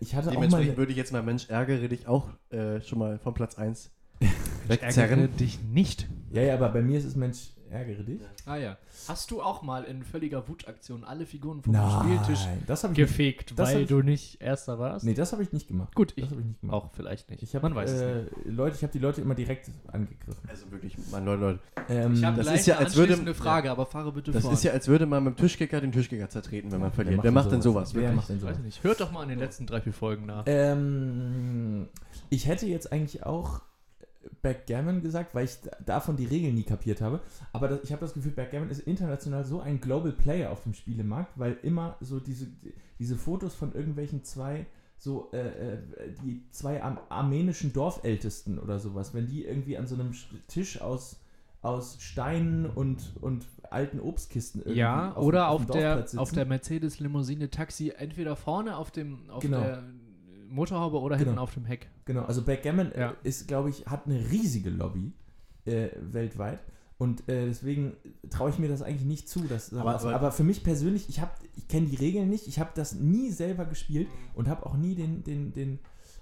ich hatte auch mal würde ich jetzt mal Mensch ärgere dich auch äh, schon mal von Platz 1 ärgere wegzerren. dich nicht. Ja, ja, aber bei mir ist es Mensch, ärgere dich. Ah ja. Hast du auch mal in völliger Wutaktion alle Figuren vom Spieltisch Nein, das habe ich nicht, gefegt, Das hab weil ich- du nicht Erster warst? nee, das habe ich nicht gemacht. Gut, Das ich habe ich nicht gemacht. auch vielleicht nicht. Ich habe Man weiß es äh, nicht. Leute, ich habe die Leute immer direkt angegriffen. Also wirklich, mein Leute, Leute. Ähm, Ich habe das gleich ist ja, eine als würde- anschließende Frage, aber fahre bitte Das fort. ist ja, als würde man mit dem Tischkicker den Tischkicker zertreten, wenn man verliert. Wer macht denn sowas? Wer macht denn Weiß sowas? ich nicht. Hört doch mal in den letzten drei, vier Folgen nach. Ähm, ich hätte jetzt eigentlich auch Backgammon gesagt, weil ich da- davon die Regeln nie kapiert habe. Aber das, ich habe das Gefühl, Backgammon ist international so ein Global Player auf dem Spielemarkt, weil immer so diese, diese Fotos von irgendwelchen zwei so äh, äh, die zwei arm armenischen Dorfältesten oder sowas, wenn die irgendwie an so einem Sch- Tisch aus aus Steinen und, und alten Obstkisten irgendwie Ja, auf, oder auf auf, der, auf der Mercedes-Limousine Taxi, entweder vorne auf, dem, auf Genau. der Motorhaube oder hinten Genau. auf dem Heck. Genau, also Backgammon äh, Ja. ist, glaube ich, hat eine riesige Lobby äh, weltweit. Und äh, deswegen traue ich mir das eigentlich nicht zu. Dass, Aber- aber, aber- für mich persönlich, ich, hab- ich kenne die Regeln nicht, ich habe das nie selber gespielt und habe auch nie den, den, den,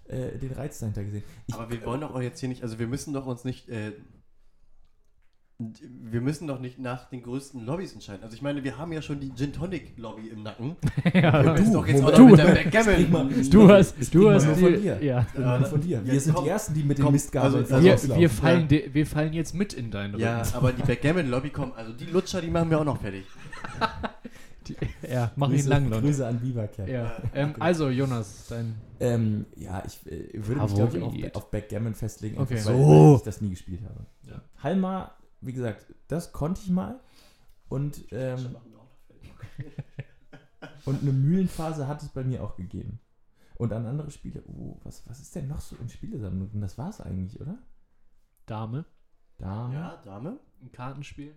äh, den Reiz dahinter gesehen. Ich, Aber wir wollen doch auch jetzt hier nicht, also wir müssen doch uns nicht, äh, wir müssen doch nicht nach den größten Lobbys entscheiden. Also ich meine, wir haben ja schon die Gin Tonic Lobby im Nacken. ja, Wir müssen doch jetzt auch noch Du, mit der Sprich Backgammon. mal- du hast, Das du hast von dir. ja. Ja, von dir. Wir Jetzt sind komm, die Ersten, die mit den komm, Mistgabeln also- Wir, wir, fallen, de- wir fallen jetzt mit in deinen Ja, Rücken. aber die Backgammon Lobby kommt, also die Lutscher, die machen wir auch noch fertig. Die, ja, mach ihn Grüße, lang, Leute. Grüße an Vivacat. Ja. Ähm, also, Jonas, dein. Ähm, ja, ich äh, würde mich, glaube ich, auf, auf Backgammon festlegen, Okay. weil, So. weil ich das nie gespielt habe. Ja. Halma, wie gesagt, das konnte ich mal. Und, ähm, und eine Mühlenphase hat es bei mir auch gegeben. Und an andere Spiele, oh, was, was ist denn noch so in Spielesammlungen? Das war es eigentlich, oder? Dame. Da. Ja, Dame? Ein Kartenspiel.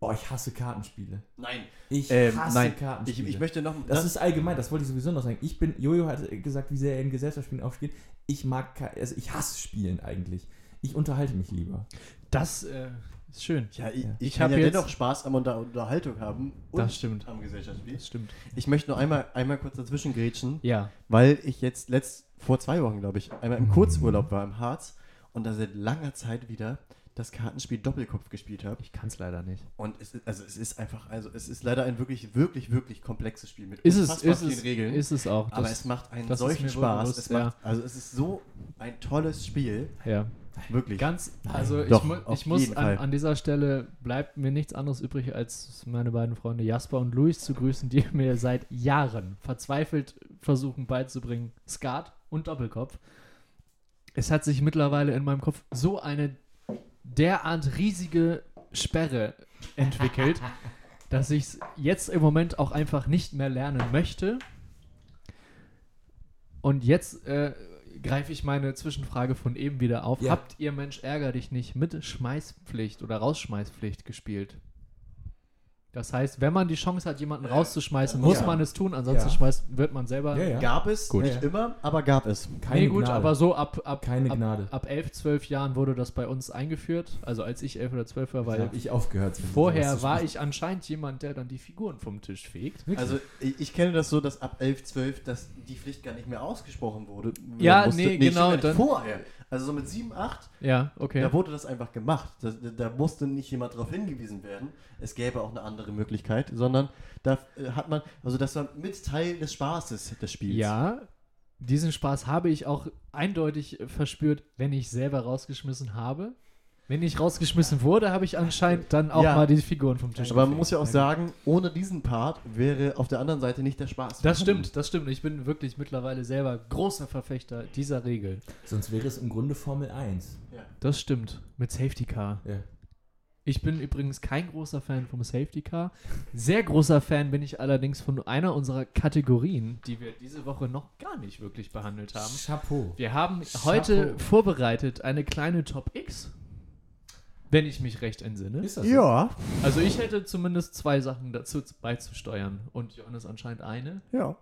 Oh, ich hasse Kartenspiele. Nein. Ich Ähm, hasse nein, Ich, Kartenspiele. ich möchte noch. das ist allgemein, das wollte ich sowieso noch sagen. Ich bin, Jojo hat gesagt, wie sehr er in Gesellschaftsspielen aufsteht. Ich mag, also ich hasse Spielen eigentlich. Ich unterhalte mich lieber. Das äh, ist schön. ja, ich, Ja. ich, kann ja dennoch Spaß am Unter Unterhaltung haben und Das stimmt. am Gesellschaftsspiel. Das stimmt. Ich möchte nur einmal, einmal kurz dazwischen grätschen, Ja. weil ich jetzt letzt, vor zwei Wochen, glaube ich, einmal im Kurzurlaub war im Harz und da seit langer Zeit wieder das Kartenspiel Doppelkopf gespielt habe. Ich kann es leider nicht. Und es ist, also es ist einfach, also es ist leider ein wirklich, wirklich, wirklich komplexes Spiel mit Ist es, ist vielen es, Regeln. ist es auch. aber Das- es macht einen solchen Spaß. bewusst, es macht, Also es ist so ein tolles Spiel. ja. Wirklich. Ganz, also ich, Doch, mu ich muss an, an dieser Stelle bleibt mir nichts anderes übrig, als meine beiden Freunde Jasper und Luis zu grüßen, die mir seit Jahren verzweifelt versuchen beizubringen, Skat und Doppelkopf. Es hat sich mittlerweile in meinem Kopf so eine derart riesige Sperre entwickelt, dass ich es jetzt im Moment auch einfach nicht mehr lernen möchte. Und jetzt äh, greife ich meine Zwischenfrage von eben wieder auf. Ja. Habt ihr Mensch ärger dich nicht mit Schmeißpflicht oder Rausschmeißpflicht gespielt? Das heißt, wenn man die Chance hat, jemanden rauszuschmeißen, muss Ja. man es tun, ansonsten Ja. schmeißt, wird man selber. Ja, ja. Gab es, Gut. nicht Ja. immer, aber gab es. Keine nee, gut, Gnade. aber so ab, ab, Keine ab, Gnade. ab 11, 12 Jahren wurde das bei uns eingeführt. Also als ich 11 oder 12 war, Weil ich aufgehört. vorher war ich anscheinend jemand, der dann die Figuren vom Tisch fegt. Also ich, ich kenne das so, dass ab 11, 12, dass die Pflicht gar nicht mehr ausgesprochen wurde. Ja, Musste- nee, genau, dann- Vorher. Also so mit 7, 8, Ja, okay. da wurde das einfach gemacht. Da, da musste nicht jemand darauf hingewiesen werden. Es gäbe auch eine andere Möglichkeit, sondern da äh, hat man, also das war mit Teil des Spaßes des Spiels. Ja, diesen Spaß habe ich auch eindeutig verspürt, wenn ich selber rausgeschmissen habe. Wenn ich rausgeschmissen wurde, habe ich anscheinend dann auch Ja. mal die Figuren vom Tisch Aber man muss ja auch sagen, ohne diesen Part wäre auf der anderen Seite nicht der Spaß. Das stimmt, das stimmt. Ich bin wirklich mittlerweile selber großer Verfechter dieser Regel. Sonst wäre es im Grunde Formel 1. Ja. Das stimmt. Mit Safety Car. Ja. Ich bin übrigens kein großer Fan vom Safety Car. Sehr großer Fan bin ich allerdings von einer unserer Kategorien, die wir diese Woche noch gar nicht wirklich behandelt haben. Chapeau. Wir haben Chapeau. heute vorbereitet eine kleine Top X, wenn ich mich recht entsinne. Ist das so? Ja, Also ich hätte zumindest zwei Sachen dazu beizusteuern und Johannes anscheinend eine. ja.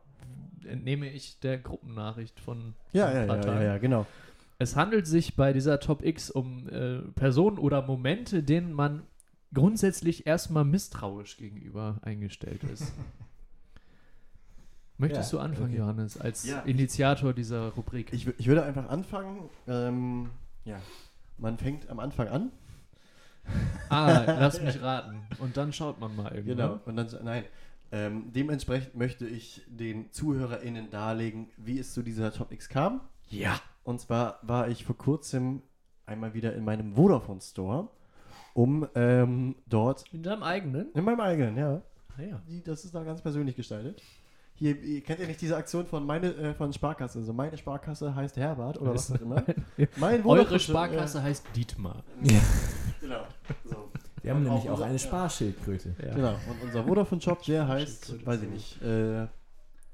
Entnehme ich der Gruppennachricht von Ja, ja, ja, ja, ja, genau. Es handelt sich bei dieser Top X um äh, Personen oder Momente, denen man grundsätzlich erstmal misstrauisch gegenüber eingestellt ist. Möchtest Ja, du anfangen, okay. Johannes, als Ja. Initiator dieser Rubrik? Ich, ich würde einfach anfangen. Ähm, ja, man fängt am Anfang an. Ah, lass mich raten. Und dann schaut man mal irgendwie. Genau. Und dann, nein. Ähm, dementsprechend möchte ich den ZuhörerInnen darlegen, wie es zu dieser Top X kam. Ja. Und zwar war ich vor kurzem einmal wieder in meinem Vodafone Store, um ähm, dort, In deinem eigenen? in meinem eigenen, ja, Ah, ja. die, das ist da ganz persönlich gestaltet. Hier, ihr kennt ja nicht diese Aktion von meine äh, von Sparkasse, also meine Sparkasse heißt Herbert oder was auch immer. Mein Eure Vodafone- Sparkasse heißt Dietmar. Ja. Äh, genau. So. Wir haben Und nämlich auch auch unser- eine ja. Sparschildkröte. Ja. Genau. Und unser Vodafone-Shop, der heißt, weiß ich nicht, äh,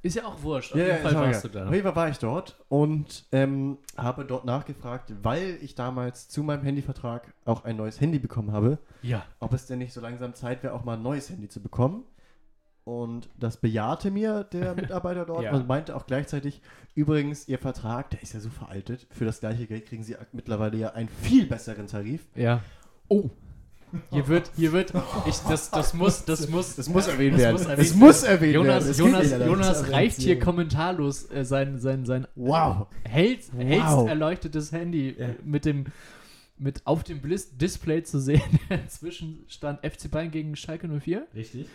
Ist ja auch wurscht. Auf Ja, jeden ja, Fall auch warst du da. Auf jeden Fall war ich dort und ähm, habe dort nachgefragt, weil ich damals zu meinem Handyvertrag auch ein neues Handy bekommen habe, Ja. ob es denn nicht so langsam Zeit wäre, auch mal ein neues Handy zu bekommen. Und das bejahte mir der Mitarbeiter dort Ja. und meinte auch gleichzeitig, übrigens, Ihr Vertrag, der ist ja so veraltet, für das gleiche Geld kriegen Sie mittlerweile ja einen viel besseren Tarif. Ja. Oh. Hier wird, hier wird, ich, das, das muss, das muss, Das muss erwähnt das werden. muss erwähnt Es muss erwähnt werden. Jonas, Jonas. Jonas Das reicht hier kommentarlos äh, sein, sein, sein Wow. hell, Wow. hellst erleuchtetes Handy Ja. äh, mit dem mit auf dem Display zu sehen, der Zwischenstand FC Bayern gegen Schalke 04 Richtig.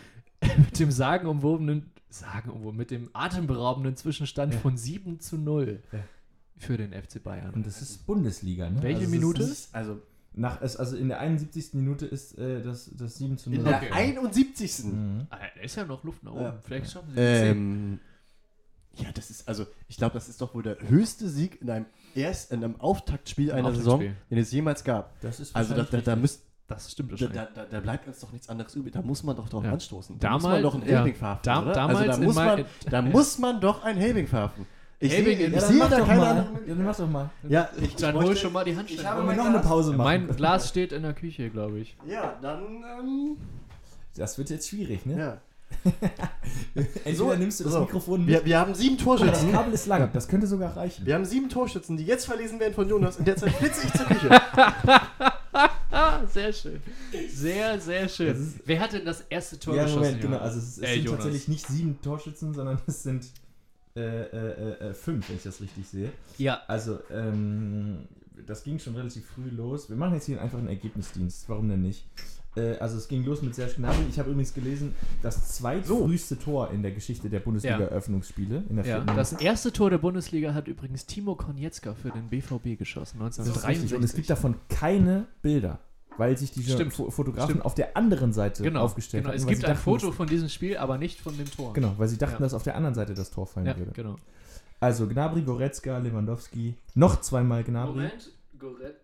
mit dem sagenumwobenen, sagenumwoben, mit dem atemberaubenden Zwischenstand Ja. von 7 zu 0 Ja. für den FC Bayern. Und das ist Bundesliga, ne? Welche es Minute? Ist, Also nach, also in der 71. Minute ist äh, das, das 7 zu 0. in der Okay. 71. Mhm. Ah, da ist ja noch Luft nach oben. Ja. Vielleicht schaffen sie. Ähm, ja, das ist, also, ich glaube, das ist doch wohl der höchste Sieg in einem erst in einem Auftaktspiel einer Saison, Auftaktspiel. den es jemals gab. Das ist Also da, da, da, müsst, Das stimmt da, wahrscheinlich. da, da, da bleibt uns doch nichts anderes übrig. Da muss man doch drauf Ja. anstoßen. Da muss Damals- man doch einen ja. Helbing verhaften, Da- oder? damals also da muss, mein- man, da muss man doch einen Helbing verhaften. Ich Helbing sehe in- ich Ja, sehe dann mach da doch keine mal. andere Ja, dann mach doch mal. Ja, ich, Dann ich hol schon mal die Handschellen. Ich habe mein noch eine. Pause machen? mein Glas steht in der Küche, glaube ich. Ja, dann, ähm, Das wird jetzt schwierig, ne? ja. Entweder So, nimmst du das so. Mikrofon mit. Wir, wir haben sieben mal, das Torschützen. Kabel ist lang. Das könnte sogar reichen. Wir haben sieben Torschützen, die jetzt verlesen werden von Jonas. In der Zeit flitze ich zur Küche. Sehr schön. Sehr, sehr schön. Ist- Wer hat denn das erste Tor Ja, geschossen? Moment, genau. Jonas? Also es, es Äh, sind Jonas. tatsächlich nicht sieben Torschützen, sondern es sind äh, äh, äh, fünf, wenn ich das richtig sehe. Ja, Also, ähm, das ging schon relativ früh los. Wir machen jetzt hier einfach einen Ergebnisdienst. Warum denn nicht? Äh, also es ging los mit Serge Gnabry. Ich habe übrigens gelesen, das zweitfrüheste Tor in der Geschichte der Bundesliga-Eröffnungsspiele. In der ja. vierten Das erste Tor der Bundesliga hat übrigens Timo Konietzka für den BVB geschossen, Das ist richtig. 1963. Und es gibt davon keine Bilder, weil sich die Stimmt. Fo Fotografen Stimmt. auf der anderen Seite genau, aufgestellt genau. haben. Es gibt ein Foto von diesem Spiel, aber nicht von dem Tor. Genau, weil sie dachten, Ja. dass auf der anderen Seite das Tor fallen Ja, würde. genau. Also Gnabry, Goretzka, Lewandowski, noch zweimal Gnabry. Goret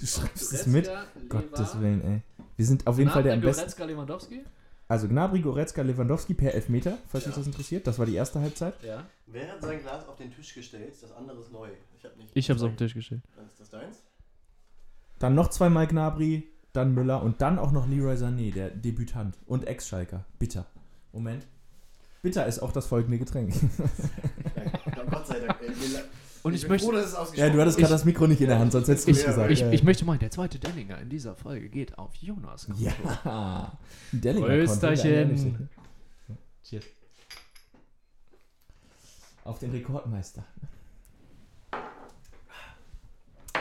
Du schreibst es mit? Gottes Willen, ey. Wir sind auf jeden Fall der am besten. Goretzka, Lewandowski? Also Gnabry, Goretzka, Lewandowski per Elfmeter, falls Ja. euch das interessiert. Das war die erste Halbzeit. Ja. Wer hat sein Glas auf den Tisch gestellt? Das andere ist neu. Ich habe nicht. Ich habe es auf den Tisch gestellt. Dann ist das deins? Dann noch zweimal Gnabry, dann Müller und dann auch noch Leroy Sané, der Debütant und Ex-Schalker. Bitter. Moment. Bitter ist auch das folgende Getränk. Ja, Gott sei Dank. Ey, Und ich, bin möchte, froh, dass es ja, du hattest gerade Ich- das Mikro nicht in der Hand, sonst hättest du ich, es gesagt. ich, ja. ich möchte meinen, der zweite Dellinger in dieser Folge geht auf Jonas. Ja. Dellinger Prösterchen. Cheers. Auf den Rekordmeister.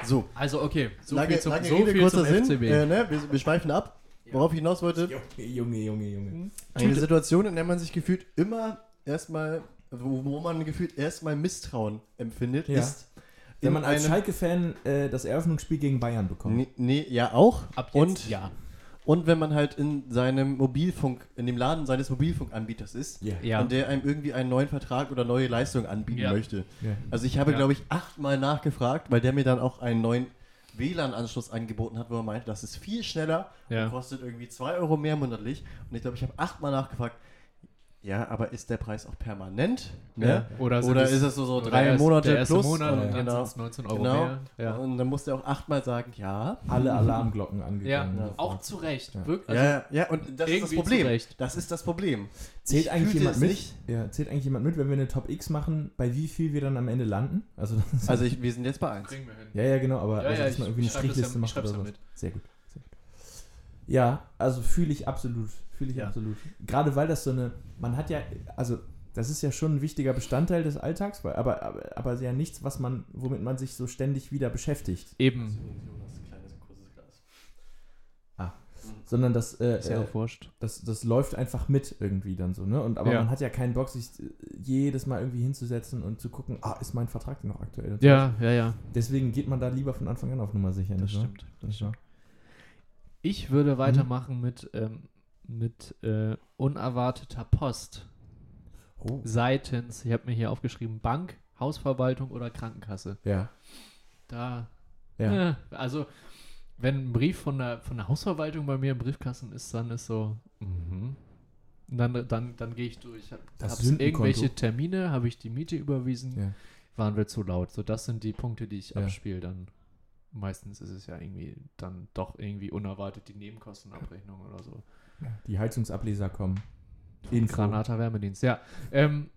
So, Also okay, so lange, viel zum, lange so Rede, viel kurzer zum Sinn. Äh, ne? wir, wir schweifen ab. Worauf ich hinaus wollte, Junge, Junge, Junge. eine Situation, in der man sich gefühlt immer erstmal, wo, wo man gefühlt erstmal Misstrauen empfindet, Ja. ist, Wenn man als Schalke-Fan äh, das Eröffnungsspiel gegen Bayern bekommt. Nee, nee, ja auch. Ab jetzt und, ja. und wenn man halt in seinem Mobilfunk, in dem Laden seines Mobilfunkanbieters ist, Ja. Ja. und der einem irgendwie einen neuen Vertrag oder neue Leistungen anbieten Ja. möchte. Ja. Also ich habe, Ja. glaube ich, achtmal nachgefragt, weil der mir dann auch einen neuen WLAN-Anschluss angeboten hat, wo er meinte, das ist viel schneller Ja. und kostet irgendwie 2 Euro mehr monatlich. Und ich glaube, ich habe achtmal nachgefragt, ja, aber ist der Preis auch permanent? Ne? Ja. Oder, Oder es- ist es so, so drei erst Monate der erste plus? Monat und Ja. dann genau. sind es 19 Euro Genau. mehr. Ja. Und dann musste er auch achtmal sagen, ja. Alle Alarmglocken Ja, angegangen. Ja. auch zu Recht. Ja. Wirklich. ja, ja, ja, und das ist das Problem. Das ist das Problem. Zählt Ich eigentlich jemand mit? nicht. Ja, zählt eigentlich jemand mit, wenn wir eine Top X machen, bei wie viel wir dann am Ende landen? Also, Also ich, wir sind jetzt bei 1. Kriegen wir hin. ja, ja, genau, aber Ja, also, ja, dass man irgendwie eine ja- Strichliste ich macht oder ja so. mit. Sehr gut, sehr gut. Ja, also fühle ich absolut, fühle ich Ja. absolut. Gerade weil das so eine, man hat ja, also das ist ja schon ein wichtiger Bestandteil des Alltags, aber, aber, aber ja nichts, was man, womit man sich so ständig wieder beschäftigt, Eben. Großes Glas. sondern das, äh, Ist ja äh, das, das läuft einfach mit irgendwie dann so, ne? Und aber Ja. man hat ja keinen Bock, sich äh, jedes Mal irgendwie hinzusetzen und zu gucken, ah, ist mein Vertrag denn noch aktuell? Ja, ja, ja. Deswegen geht man da lieber von Anfang an auf Nummer sicher. Das nicht wahr? stimmt. Das ist wahr. Ich würde weitermachen mit, ähm, mit äh, unerwarteter Post Oh. seitens, ich habe mir hier aufgeschrieben, Bank, Hausverwaltung oder Krankenkasse. Ja. Da, Ja. äh, also wenn ein Brief von der, von der Hausverwaltung bei mir im Briefkasten ist, dann ist so, mhm. Dann, dann, dann gehe ich durch. Habe Das hab irgendwelche Termine, habe ich die Miete überwiesen, ja. waren wir zu laut. So, das sind die Punkte, die ich Ja. abspiele. Dann meistens ist es ja irgendwie dann doch irgendwie unerwartet die Nebenkostenabrechnung oder so. Die Heizungsableser kommen. In. Granata Wärmedienst, ja. Ähm,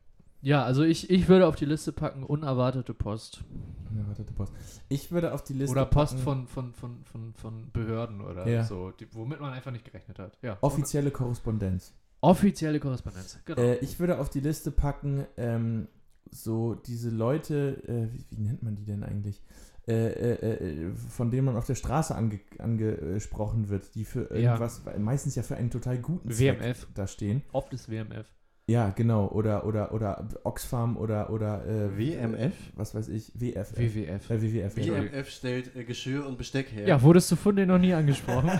ja, also ich, ich würde auf die Liste packen, unerwartete Post. Unerwartete Post. Ich würde auf die Liste oder Post packen, von, von, von, von, von Behörden oder Ja. so, die, womit man einfach nicht gerechnet hat. Ja. offizielle Korrespondenz. Offizielle Korrespondenz, genau. Äh, ich würde auf die Liste packen, ähm, so diese Leute, äh, wie, wie nennt man die denn eigentlich? Äh, äh, äh, von denen man auf der Straße ange angesprochen wird, die für irgendwas, meistens ja für einen total guten Zweck WMF. da stehen. Oft ist WMF. Ja, genau. Oder, oder, oder Oxfam oder, oder äh, WMF? Was weiß ich, WF. WWF. Äh, WWF. ja. WMF stellt äh, Geschirr und Besteck her. Ja, wurdest du von denen noch nie angesprochen?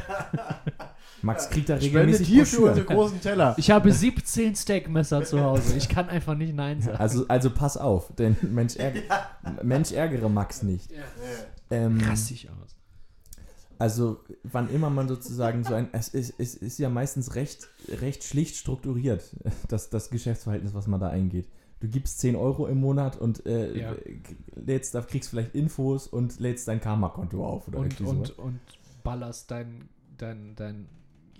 Max kriegt da Spendet regelmäßig hier für Broschüren. unsere großen Teller. Ich habe 17 Steakmesser zu Hause. Ich kann einfach nicht Nein sagen. Also, also pass auf, denn Mensch, ärg Mensch ärgere Max nicht. Ähm, Rassig aus. Also, wann immer man sozusagen so ein. Es ist, es ist ja meistens recht, recht schlicht strukturiert, das, das Geschäftsverhältnis, was man da eingeht. Du gibst 10 Euro im Monat und äh, Ja. lädst, da kriegst vielleicht Infos und lädst dein Karma-Konto auf. Oder Und, und, und ballerst dein, dein, dein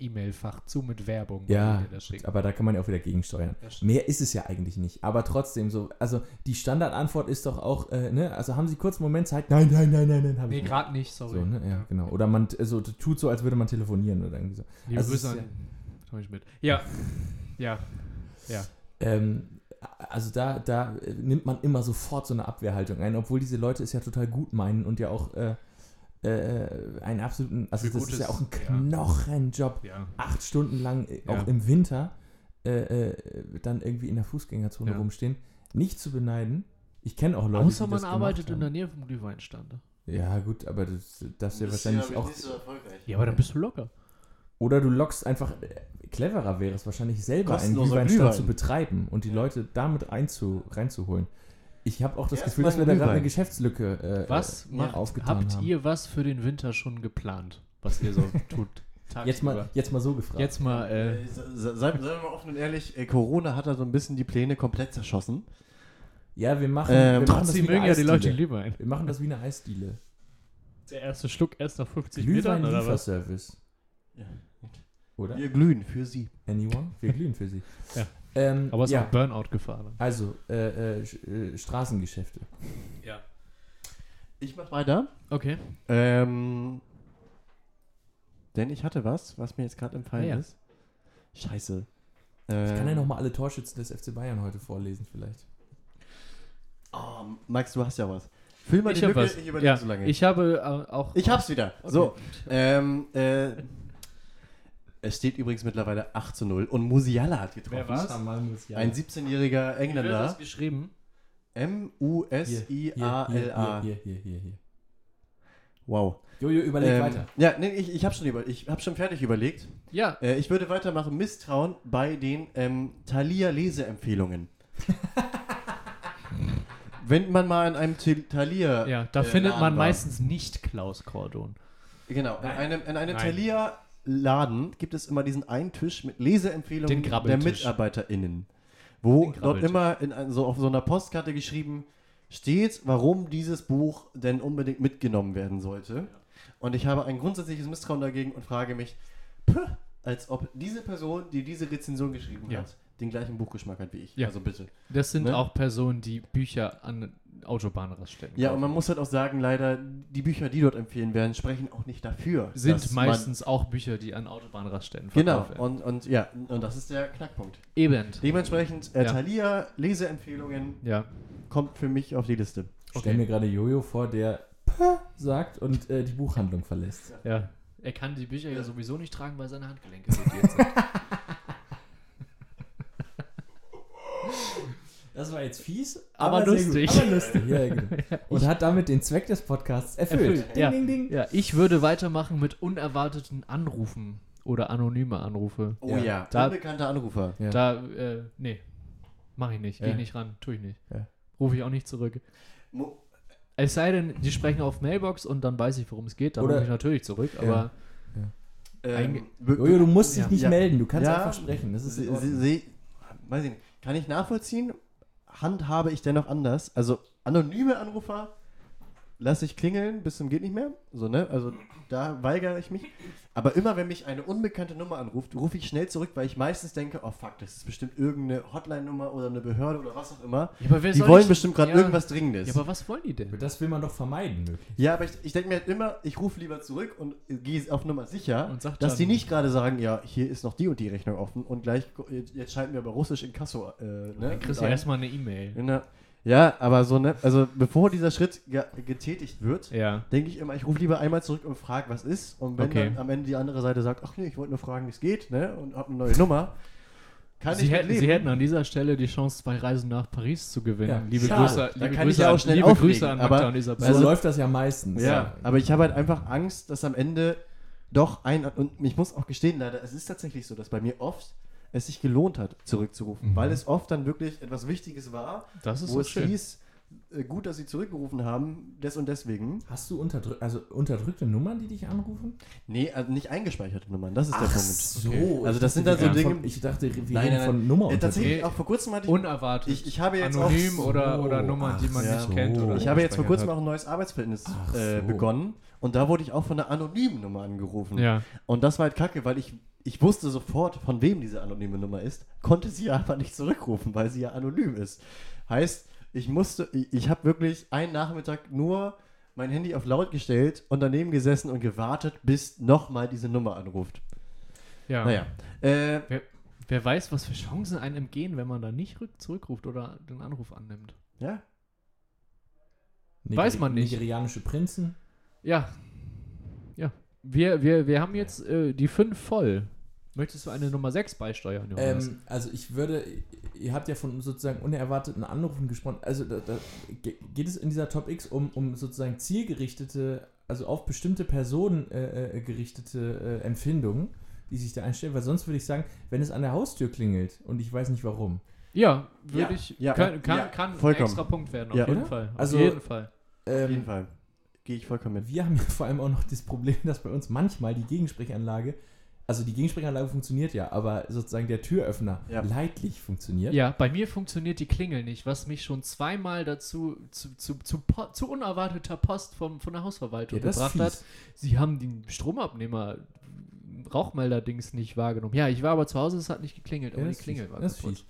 E-Mail-Fach zu mit Werbung. Ja, aber da kann man ja auch wieder gegensteuern. Ja. Mehr ist es ja eigentlich nicht. Aber trotzdem so, also die Standardantwort ist doch auch, äh, ne, also haben Sie kurz einen Moment Zeit? Nein, nein, nein, nein, nein, Nee, ich gerade nicht, sorry. So, ne? Ja, genau. Oder man so, tut so, als würde man telefonieren oder irgendwie so. Liebe Also Grüße an Tommy Schmidt. Ja. Ja. Ja. Ähm, also da, da äh, nimmt man immer sofort so eine Abwehrhaltung ein, obwohl diese Leute es ja total gut meinen und ja auch äh, äh, einen absoluten, also Für das ist ja auch ein. Knochenjob, Ja. acht Stunden lang, äh, Ja. auch im Winter, äh, äh, dann irgendwie in der Fußgängerzone Ja. rumstehen. Nicht zu beneiden. Ich kenne auch Leute, Außer die man das arbeitet in gemacht der Nähe vom Glühweinstand. haben. Ja gut, aber das darfst du ja Das ist wahrscheinlich ja auch... nicht so erfolgreich. Ja, aber dann bist du locker. Oder du lockst einfach, äh, cleverer wäre es wahrscheinlich selber einen Glühweinstand Glühwein. zu betreiben und die Leute damit einzu, reinzuholen. Ich habe auch das Erst Gefühl, dass wir da gerade eine Glühwein. Geschäftslücke äh, Was äh, macht, aufgetan habt haben. ihr was für den Winter schon geplant, was ihr so tut? jetzt, mal, jetzt mal so gefragt. Jetzt mal, äh, Äh, se- se- Seien wir mal offen und ehrlich, äh, Corona hat da so ein bisschen die Pläne komplett zerschossen. ja, wir machen, Ähm, wir machen das trotzdem wie eine mögen ja die Leute Eisdiele. Glühwein. Wir machen das wie eine Eisdiele. Der erste Schluck erst nach 50 Metern oder was? Glühwein-Lieferservice. Oder? Wir glühen für sie. Anyone? Wir glühen für sie. Ja. Ähm, Aber es ist ja, auch Burnout-Gefahr. dann. also, äh, äh, äh, Straßengeschäfte. Ja. Ich mach weiter. Okay. Ähm, denn ich hatte was, was mir jetzt gerade entfallen Ah, ja. ist. Scheiße. Ich kann ja Ähm, nochmal alle Torschützen des FC Bayern heute vorlesen, vielleicht. Oh, Max, du hast ja was. Füll mal Ich die habe Lücke, was. ich überlege Ja, so lange. ich habe äh, auch. Ich hab's wieder. Okay. So. Ähm, äh, es steht übrigens mittlerweile 8 zu 0 und Musiala hat getroffen. Wer war's? Ein 17-jähriger Wie wird Engländer. das geschrieben? M-U-S-I-A-L-A. Hier, hier, hier, hier. Wow. Jojo, überleg Ähm, weiter. Ja, nee, ich, ich habe schon, über, ich hab schon fertig überlegt. Ja. Äh, ich würde weitermachen. Misstrauen bei den ähm, Thalia-Leseempfehlungen. Wenn man mal in einem Thalia. Ja, da äh, findet man war. meistens nicht Klaus Cordon. Genau, in einem, in einem Nein. Thalia-Laden gibt es immer diesen einen Tisch mit Leseempfehlungen der. MitarbeiterInnen. Wo dort immer in so auf so einer Postkarte geschrieben steht, warum dieses Buch denn unbedingt mitgenommen werden sollte. Und ich habe ein grundsätzliches Misstrauen dagegen und frage mich, als ob diese Person, die diese Rezension geschrieben Ja. hat, den gleichen Buchgeschmack hat wie ich. Ja. Also bitte. Das sind Ne? auch Personen, die Bücher an Autobahnraststätten Ja, und man muss halt auch sagen, leider, die Bücher, die dort empfehlen werden, sprechen auch nicht dafür. sind meistens auch Bücher, die an Autobahnraststätten Genau, verkauft werden. und, und ja, und das ist der Knackpunkt. Eben. Dementsprechend, äh, Ja. Thalia, Leseempfehlungen, Ja. kommt für mich auf die Liste. Ich stell mir gerade Jojo vor, der sagt und äh, die Buchhandlung verlässt. Ja. Er kann die Bücher ja sowieso nicht tragen, weil seine Handgelenke sind. Das war jetzt fies, Aber sehr lustig. Gut, aber lustig. Ja, genau. Und hat damit den Zweck des Podcasts erfüllt. Erfüllt, ja. Ding, ding, ding. ja, ich würde weitermachen mit unerwarteten Anrufen oder anonyme Anrufe. Oh Ja. ja, Da- unbekannter Anrufer. Ja. Da, äh, nee, mach ich nicht. Geh Ja. nicht ran, tue ich nicht. Ja. Rufe ich auch nicht zurück. Mo- Es sei denn, die sprechen auf Mailbox und dann weiß ich, worum es geht. Dann rufe ich natürlich zurück, Ja. aber Ähm, du musst dich Ja. nicht Ja. melden, du kannst Ja. einfach sprechen. Das ist weiß ich nicht, kann ich nachvollziehen, handhabe ich dennoch anders. Also anonyme Anrufer lasse ich klingeln bis zum geht nicht mehr. So, ne? Also da weigere ich mich. Aber immer wenn mich eine unbekannte Nummer anruft, rufe ich schnell zurück, weil ich meistens denke, oh fuck, das ist bestimmt irgendeine Hotline-Nummer oder eine Behörde oder was auch immer. Ja, Die wollen ich- bestimmt gerade ja. irgendwas Dringendes. Ja, aber was wollen die denn? Das will man doch vermeiden, möglich. Ja, aber ich, ich denke mir halt immer, ich rufe lieber zurück und gehe auf Nummer sicher, Und sag dass die nicht gerade sagen, ja, hier ist noch die und die Rechnung offen und gleich, jetzt, schalten wir aber Russisch in Kasso. Äh, ne, Dann kriegst du erstmal eine E-Mail. Ja, aber so, ne, also bevor dieser Schritt ge getätigt wird, Ja. denke ich immer, ich rufe lieber einmal zurück und frage, was ist. Und wenn Okay. dann am Ende die andere Seite sagt, ach nee, ich wollte nur fragen, wie es geht, ne, und habe eine neue Nummer, kann Sie ich hätten, Sie hätten an dieser Stelle die Chance, zwei Reisen nach Paris zu gewinnen. Ja, liebe schade. Grüße, liebe Grüße, ja auch an, schnell liebe Grüße an aber- Magda und Isabel. So Also- läuft das ja meistens. Ja, aber ich habe halt einfach Angst, dass am Ende doch ein, und ich muss auch gestehen, leider, es ist tatsächlich so, dass bei mir oft es sich gelohnt hat, zurückzurufen, Mhm. weil es oft dann wirklich etwas Wichtiges war, das ist wo so es schön. hieß, gut, dass sie zurückgerufen haben, des und deswegen. Hast du unterdrück also unterdrückte Nummern, die dich anrufen? Nee, also nicht eingespeicherte Nummern, das ist der Punkt. so. Okay. Also das sind dann so Dinge- Von, ich dachte, wir Nein, reden nein, von Nummer Äh, tatsächlich, auch vor kurzem hatte ich, Unerwartet. ich, ich habe jetzt Anonym auch- oder, so. oder Nummern, die man Ach nicht kennt. Oder ich habe jetzt vor kurzem hat. auch ein neues Arbeitsverhältnis Ach äh, so. begonnen und da wurde ich auch von einer anonymen Nummer angerufen. Ja. Und das war halt kacke, weil ich, ich wusste sofort, von wem diese anonyme Nummer ist, konnte sie aber nicht zurückrufen, weil sie ja anonym ist. Heißt, ich musste, ich, ich habe wirklich einen Nachmittag nur mein Handy auf laut gestellt und daneben gesessen und gewartet, bis nochmal diese Nummer anruft. ja. Naja. Äh, Wer weiß, was für Chancen einem entgehen, wenn man da nicht rück zurückruft oder den Anruf annimmt. ja. Weiß man nicht. Nigerianische Prinzen. Ja. Ja. Wir, wir, wir haben jetzt äh, die fünf voll. Möchtest du eine Nummer 6 beisteuern, Johannes? Ähm, also ich würde, ihr habt ja von sozusagen unerwarteten Anrufen gesprochen. Also da, da ge- geht es in dieser Top X um, um sozusagen zielgerichtete, also auf bestimmte Personen äh, äh, gerichtete äh, Empfindungen, die sich da einstellen. Weil sonst würde ich sagen, wenn es an der Haustür klingelt und ich weiß nicht warum. ja, würde ja, ich. ja, kann kann, ja, kann ein extra Punkt werden, auf Ja. jeden Oder? Fall. Auf Also- jeden Fall. Auf jeden Ähm, Fall. Gehe ich vollkommen mit. wir haben ja vor allem auch noch das Problem, dass bei uns manchmal die Gegensprechanlage, also die Gegensprechanlage funktioniert ja, aber sozusagen der Türöffner Ja. leidlich funktioniert. Ja, bei mir funktioniert die Klingel nicht, was mich schon zweimal dazu zu, zu, zu, zu unerwarteter Post vom, von der Hausverwaltung Ja, gebracht hat. Sie haben den Stromabnehmer Rauchmelder-Dings nicht wahrgenommen. Ja, ich war aber zu Hause, es hat nicht geklingelt, Ja, aber die Klingel fies. war Das kaputt. fies.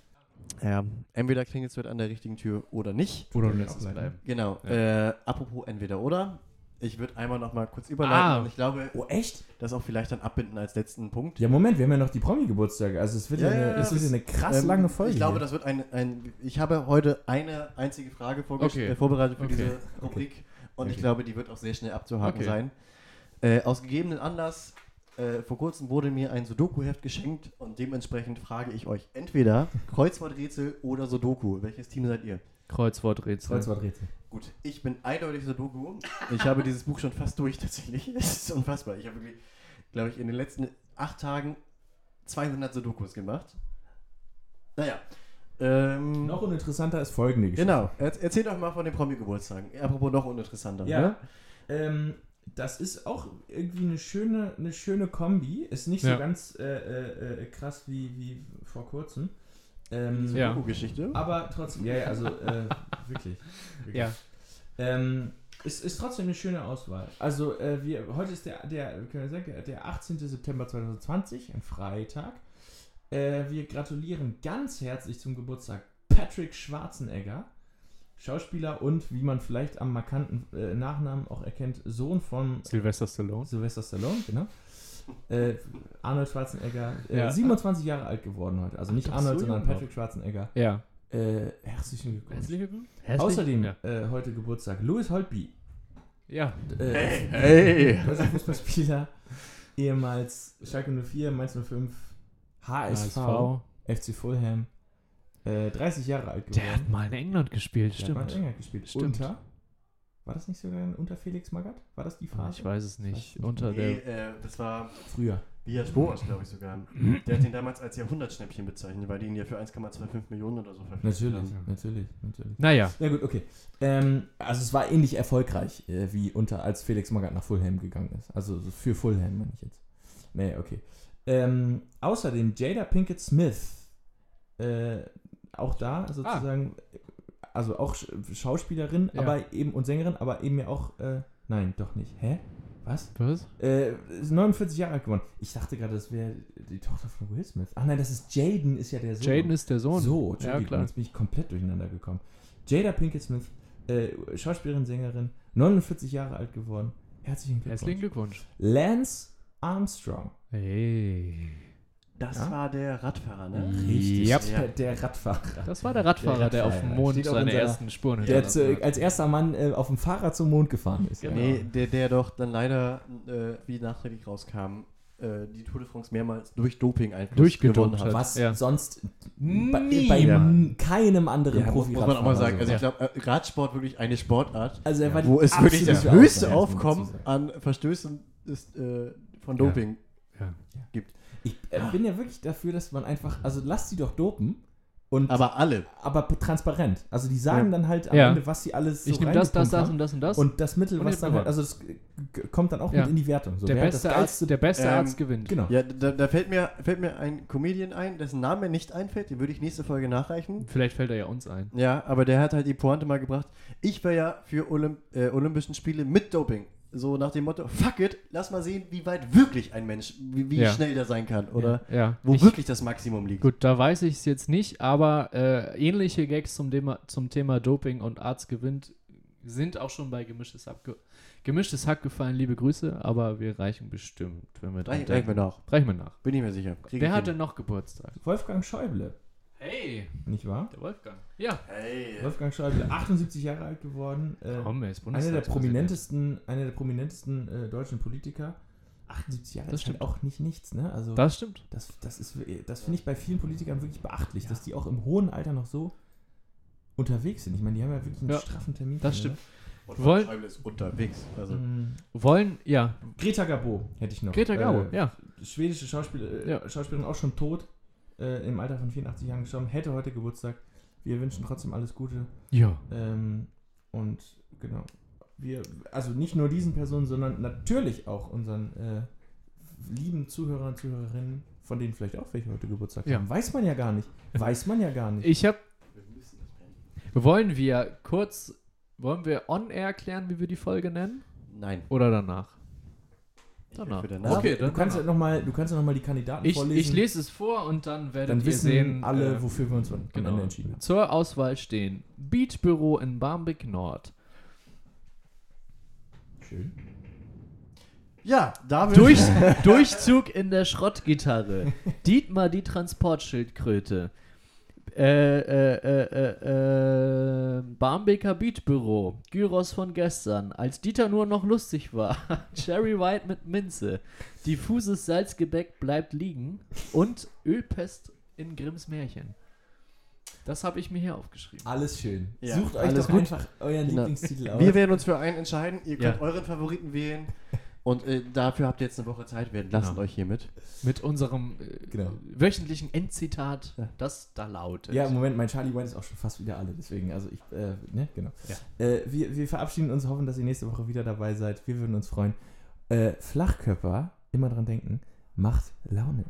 Ja, entweder klingelt es wird an der richtigen Tür oder nicht. Oder wir lässt es bleiben. Genau. Ja. Äh, apropos entweder oder. Ich würde einmal noch mal kurz überleiten Ah. und ich glaube, Oh, echt? das auch vielleicht dann abbinden als letzten Punkt. Ja, Moment, wir haben ja noch die Promi-Geburtstage. Also es wird ja, Ja, eine, es wird eine krass Ähm, lange Folge. Ich glaube, hier. das wird ein, ein. Ich habe heute eine einzige Frage Okay. äh, vorbereitet für Okay. diese Rubrik und ich Okay. glaube, die wird auch sehr schnell abzuhaken Okay. sein. Äh, aus gegebenen Anlass, äh, vor kurzem wurde mir ein Sudoku-Heft geschenkt und dementsprechend frage ich euch entweder Kreuzworträtsel oder Sudoku. Welches Team seid ihr? Kreuzworträtsel. Kreuzworträtsel. Gut, ich bin eindeutig Sudoku. Ich habe dieses Buch schon fast durch tatsächlich. Es ist unfassbar. Ich habe wirklich, glaube ich, in den letzten acht Tagen 200 Sudokus gemacht. Naja. Ähm, Noch uninteressanter ist folgende Geschichte. Genau. Er, erzählt doch mal von den Promi-Geburtstagen. Apropos noch uninteressanter. Ja. Ne? Ähm, das ist auch irgendwie eine schöne, eine schöne Kombi. Ist nicht so Ja. ganz äh, äh, äh, krass wie, wie vor kurzem. Ähm, Ja. Sudoku-Geschichte. Aber trotzdem, ja, ja, also äh, wirklich. wirklich. Ja. Ähm, es ist trotzdem eine schöne Auswahl. Also, äh, wir, heute ist der, der, können wir sagen, der 18. September 2020, ein Freitag. Äh, wir gratulieren ganz herzlich zum Geburtstag Patrick Schwarzenegger, Schauspieler und, wie man vielleicht am markanten äh, Nachnamen auch erkennt, Sohn von Sylvester Stallone. Sylvester Stallone, genau. Äh, Arnold Schwarzenegger, äh, Ja. 27 Jahre alt geworden heute. Also nicht Ach, Arnold, so sondern. Patrick Schwarzenegger. Ja. Äh, herzlichen Glückwunsch. Herzlich willkommen. Außerdem Ja. äh, heute Geburtstag Louis Holtby, ja. äh, Hey! deutscher Fußballspieler, ehemals Schalke 04, Mainz 05, HSV, HSV. FC Fulham, äh, 30 Jahre alt geworden. Der hat mal in England gespielt, Der hat mal in stimmt. England gespielt. Stimmt. Unter, war das nicht sogar unter Felix Magath? War das die Ah, Phase? Ich weiß es nicht. nicht. Unter Nee, der. äh, das war Früher. Vias Boas, glaube ich sogar. Der hat ihn damals als Jahrhundertschnäppchen bezeichnet, weil die ihn ja für 1,25 Millionen oder so verpflichtet Natürlich, haben. natürlich, natürlich. Naja. Ja gut, okay. Ähm, also es war ähnlich erfolgreich, äh, wie unter als Felix Magath nach Fulham gegangen ist. Also so für Fulham meine ich jetzt. Nee, okay. Ähm, außerdem Jada Pinkett Smith, äh, auch da sozusagen, also auch Sch Schauspielerin, Ja. aber eben und Sängerin, aber eben ja auch, äh, nein, doch nicht. Hä? Was? Was? Äh, ist 49 Jahre alt geworden. Ich dachte gerade, das wäre die Tochter von Will Smith. Ach nein, das ist Jaden, ist ja der Sohn. Jaden ist der Sohn. So, ja, klar. jetzt bin ich komplett durcheinander gekommen. Jada Pinkett Smith, äh, Schauspielerin, Sängerin, 49 Jahre alt geworden. Herzlichen Glückwunsch. Herzlichen Glückwunsch. Lance Armstrong, Hey. Das Ja? war der Radfahrer, ne? Richtig. Yep. Der, der Radfahrer. Das war der Radfahrer, der, Der auf dem Radfahrer. Mond Steht seine ersten Spuren Der hinterlassen zu, hat. als erster Mann äh, auf dem Fahrrad zum Mond gefahren ist. Genau. Nee, der, der doch dann leider, äh, wie nachträglich rauskam, äh, die Tour de France mehrmals durch Doping Einfluss Durchgedopt gewonnen hat. Was Ja. sonst Nie. bei, bei keinem anderen Ja, muss, profi muss man auch mal sagen. Also so. ich glaube, äh, Radsport wirklich eine Sportart, Also er war wo es wirklich das höchste Aufkommen an Verstößen ist, äh, von Ja. Doping Ja. gibt. Ich äh, bin ja wirklich dafür, dass man einfach, also lasst sie doch dopen und Aber alle. aber transparent. Also die sagen Ja. dann halt am Ja. Ende, was sie alles so Ich nehme das, das, das haben. und das und das. Und das Mittel, Und was dann halt, also das kommt dann auch Ja. mit in die Wertung. So, der beste, das Arzt, der beste Ähm, Arzt gewinnt. genau. Ja, da, da fällt, mir, fällt mir ein Comedian ein, dessen Name mir nicht einfällt, den würde ich nächste Folge nachreichen. Vielleicht fällt er ja uns ein. Ja, aber der hat halt die Pointe mal gebracht. Ich wäre ja für Olymp äh, Olympischen Spiele mit Doping. So nach dem Motto, fuck it, lass mal sehen, wie weit wirklich ein Mensch, wie, wie Ja. schnell der sein kann. Oder Ja. wo ich, wirklich das Maximum liegt. Gut, da weiß ich es jetzt nicht, aber äh, ähnliche Gags zum Thema, zum Thema Doping und Arzt gewinnt sind auch schon bei Gemischtes Hack, ge Gemischtes Hack gefallen. Liebe Grüße, aber wir reichen bestimmt, wenn wir dran Reichen reichen wir denken. nach. Reichen wir nach. Bin ich mir sicher. Krieg Wer hat hin. denn noch Geburtstag? Wolfgang Schäuble, Hey, nicht wahr? der Wolfgang. Ja. Hey. Wolfgang Schäuble, 78 Jahre alt geworden. Äh, Komm, er ist einer der prominentesten, einer der prominentesten äh, deutschen Politiker. 78 Jahre Das ist halt stimmt. auch nicht nichts, ne? Also Das stimmt. das, das ist, das finde ich bei vielen Politikern wirklich beachtlich, dass die auch im hohen Alter noch so unterwegs sind. Ich meine, die haben ja wirklich einen Ja, straffen Termin. Das stimmt. Und Wollen- Schäuble ist unterwegs. Also, Mhm. Wollen, ja, Greta Garbo hätte ich noch. Greta Garbo, Äh, ja. Schwedische Schauspiel, äh, Ja. Schauspielerin, auch schon tot, äh, im Alter von 84 Jahren gestorben, hätte heute Geburtstag. Wir wünschen trotzdem alles Gute. Ja. Ähm, und genau. Wir, also nicht nur diesen Personen, sondern natürlich auch unseren äh, lieben Zuhörern und Zuhörerinnen, von denen vielleicht auch welche heute Geburtstag Ja. haben. Weiß man ja gar nicht. Weiß man ja gar nicht. Ich habe. Wollen wir kurz, wollen wir on-air klären, wie wir die Folge nennen? nein. Oder danach? Danach. für danach. Okay, du dann kannst ja danach. noch mal, du kannst ja noch mal die Kandidaten Ich, vorlesen. ich lese es vor und dann werdet dann ihr wissen sehen, alle, äh, wofür wir uns am genau. Ende entschieden haben. Zur Auswahl stehen Beatbüro in Barmbek Nord. Schön. Ja, David. Durch, Durchzug in der Schrottgitarre. Dietmar die Transportschildkröte. Äh, äh, äh, äh, äh, Barmbeker Beatbüro. Gyros von gestern. Als Dieter nur noch lustig war. Cherry White mit Minze. Diffuses Salzgebäck bleibt liegen. Und Ölpest in Grimms Märchen. Das habe ich mir hier aufgeschrieben. Alles schön. Ja, Sucht euch alles doch gut. einfach euren Genau. Lieblingstitel aus. Wir werden uns für einen entscheiden. Ihr könnt Ja. euren Favoriten wählen. Und äh, dafür habt ihr jetzt eine Woche Zeit. Wir entlassen Genau. euch hiermit. Mit unserem äh, Genau. wöchentlichen Endzitat, Ja. das da lautet. Ja, im Moment, mein Charlie White ist auch schon fast wieder alle, deswegen, also ich, äh, ne, genau. Ja. Äh, wir, wir verabschieden uns, hoffen, dass ihr nächste Woche wieder dabei seid. Wir würden uns freuen. Äh, Flachkörper, immer dran denken, macht Laune.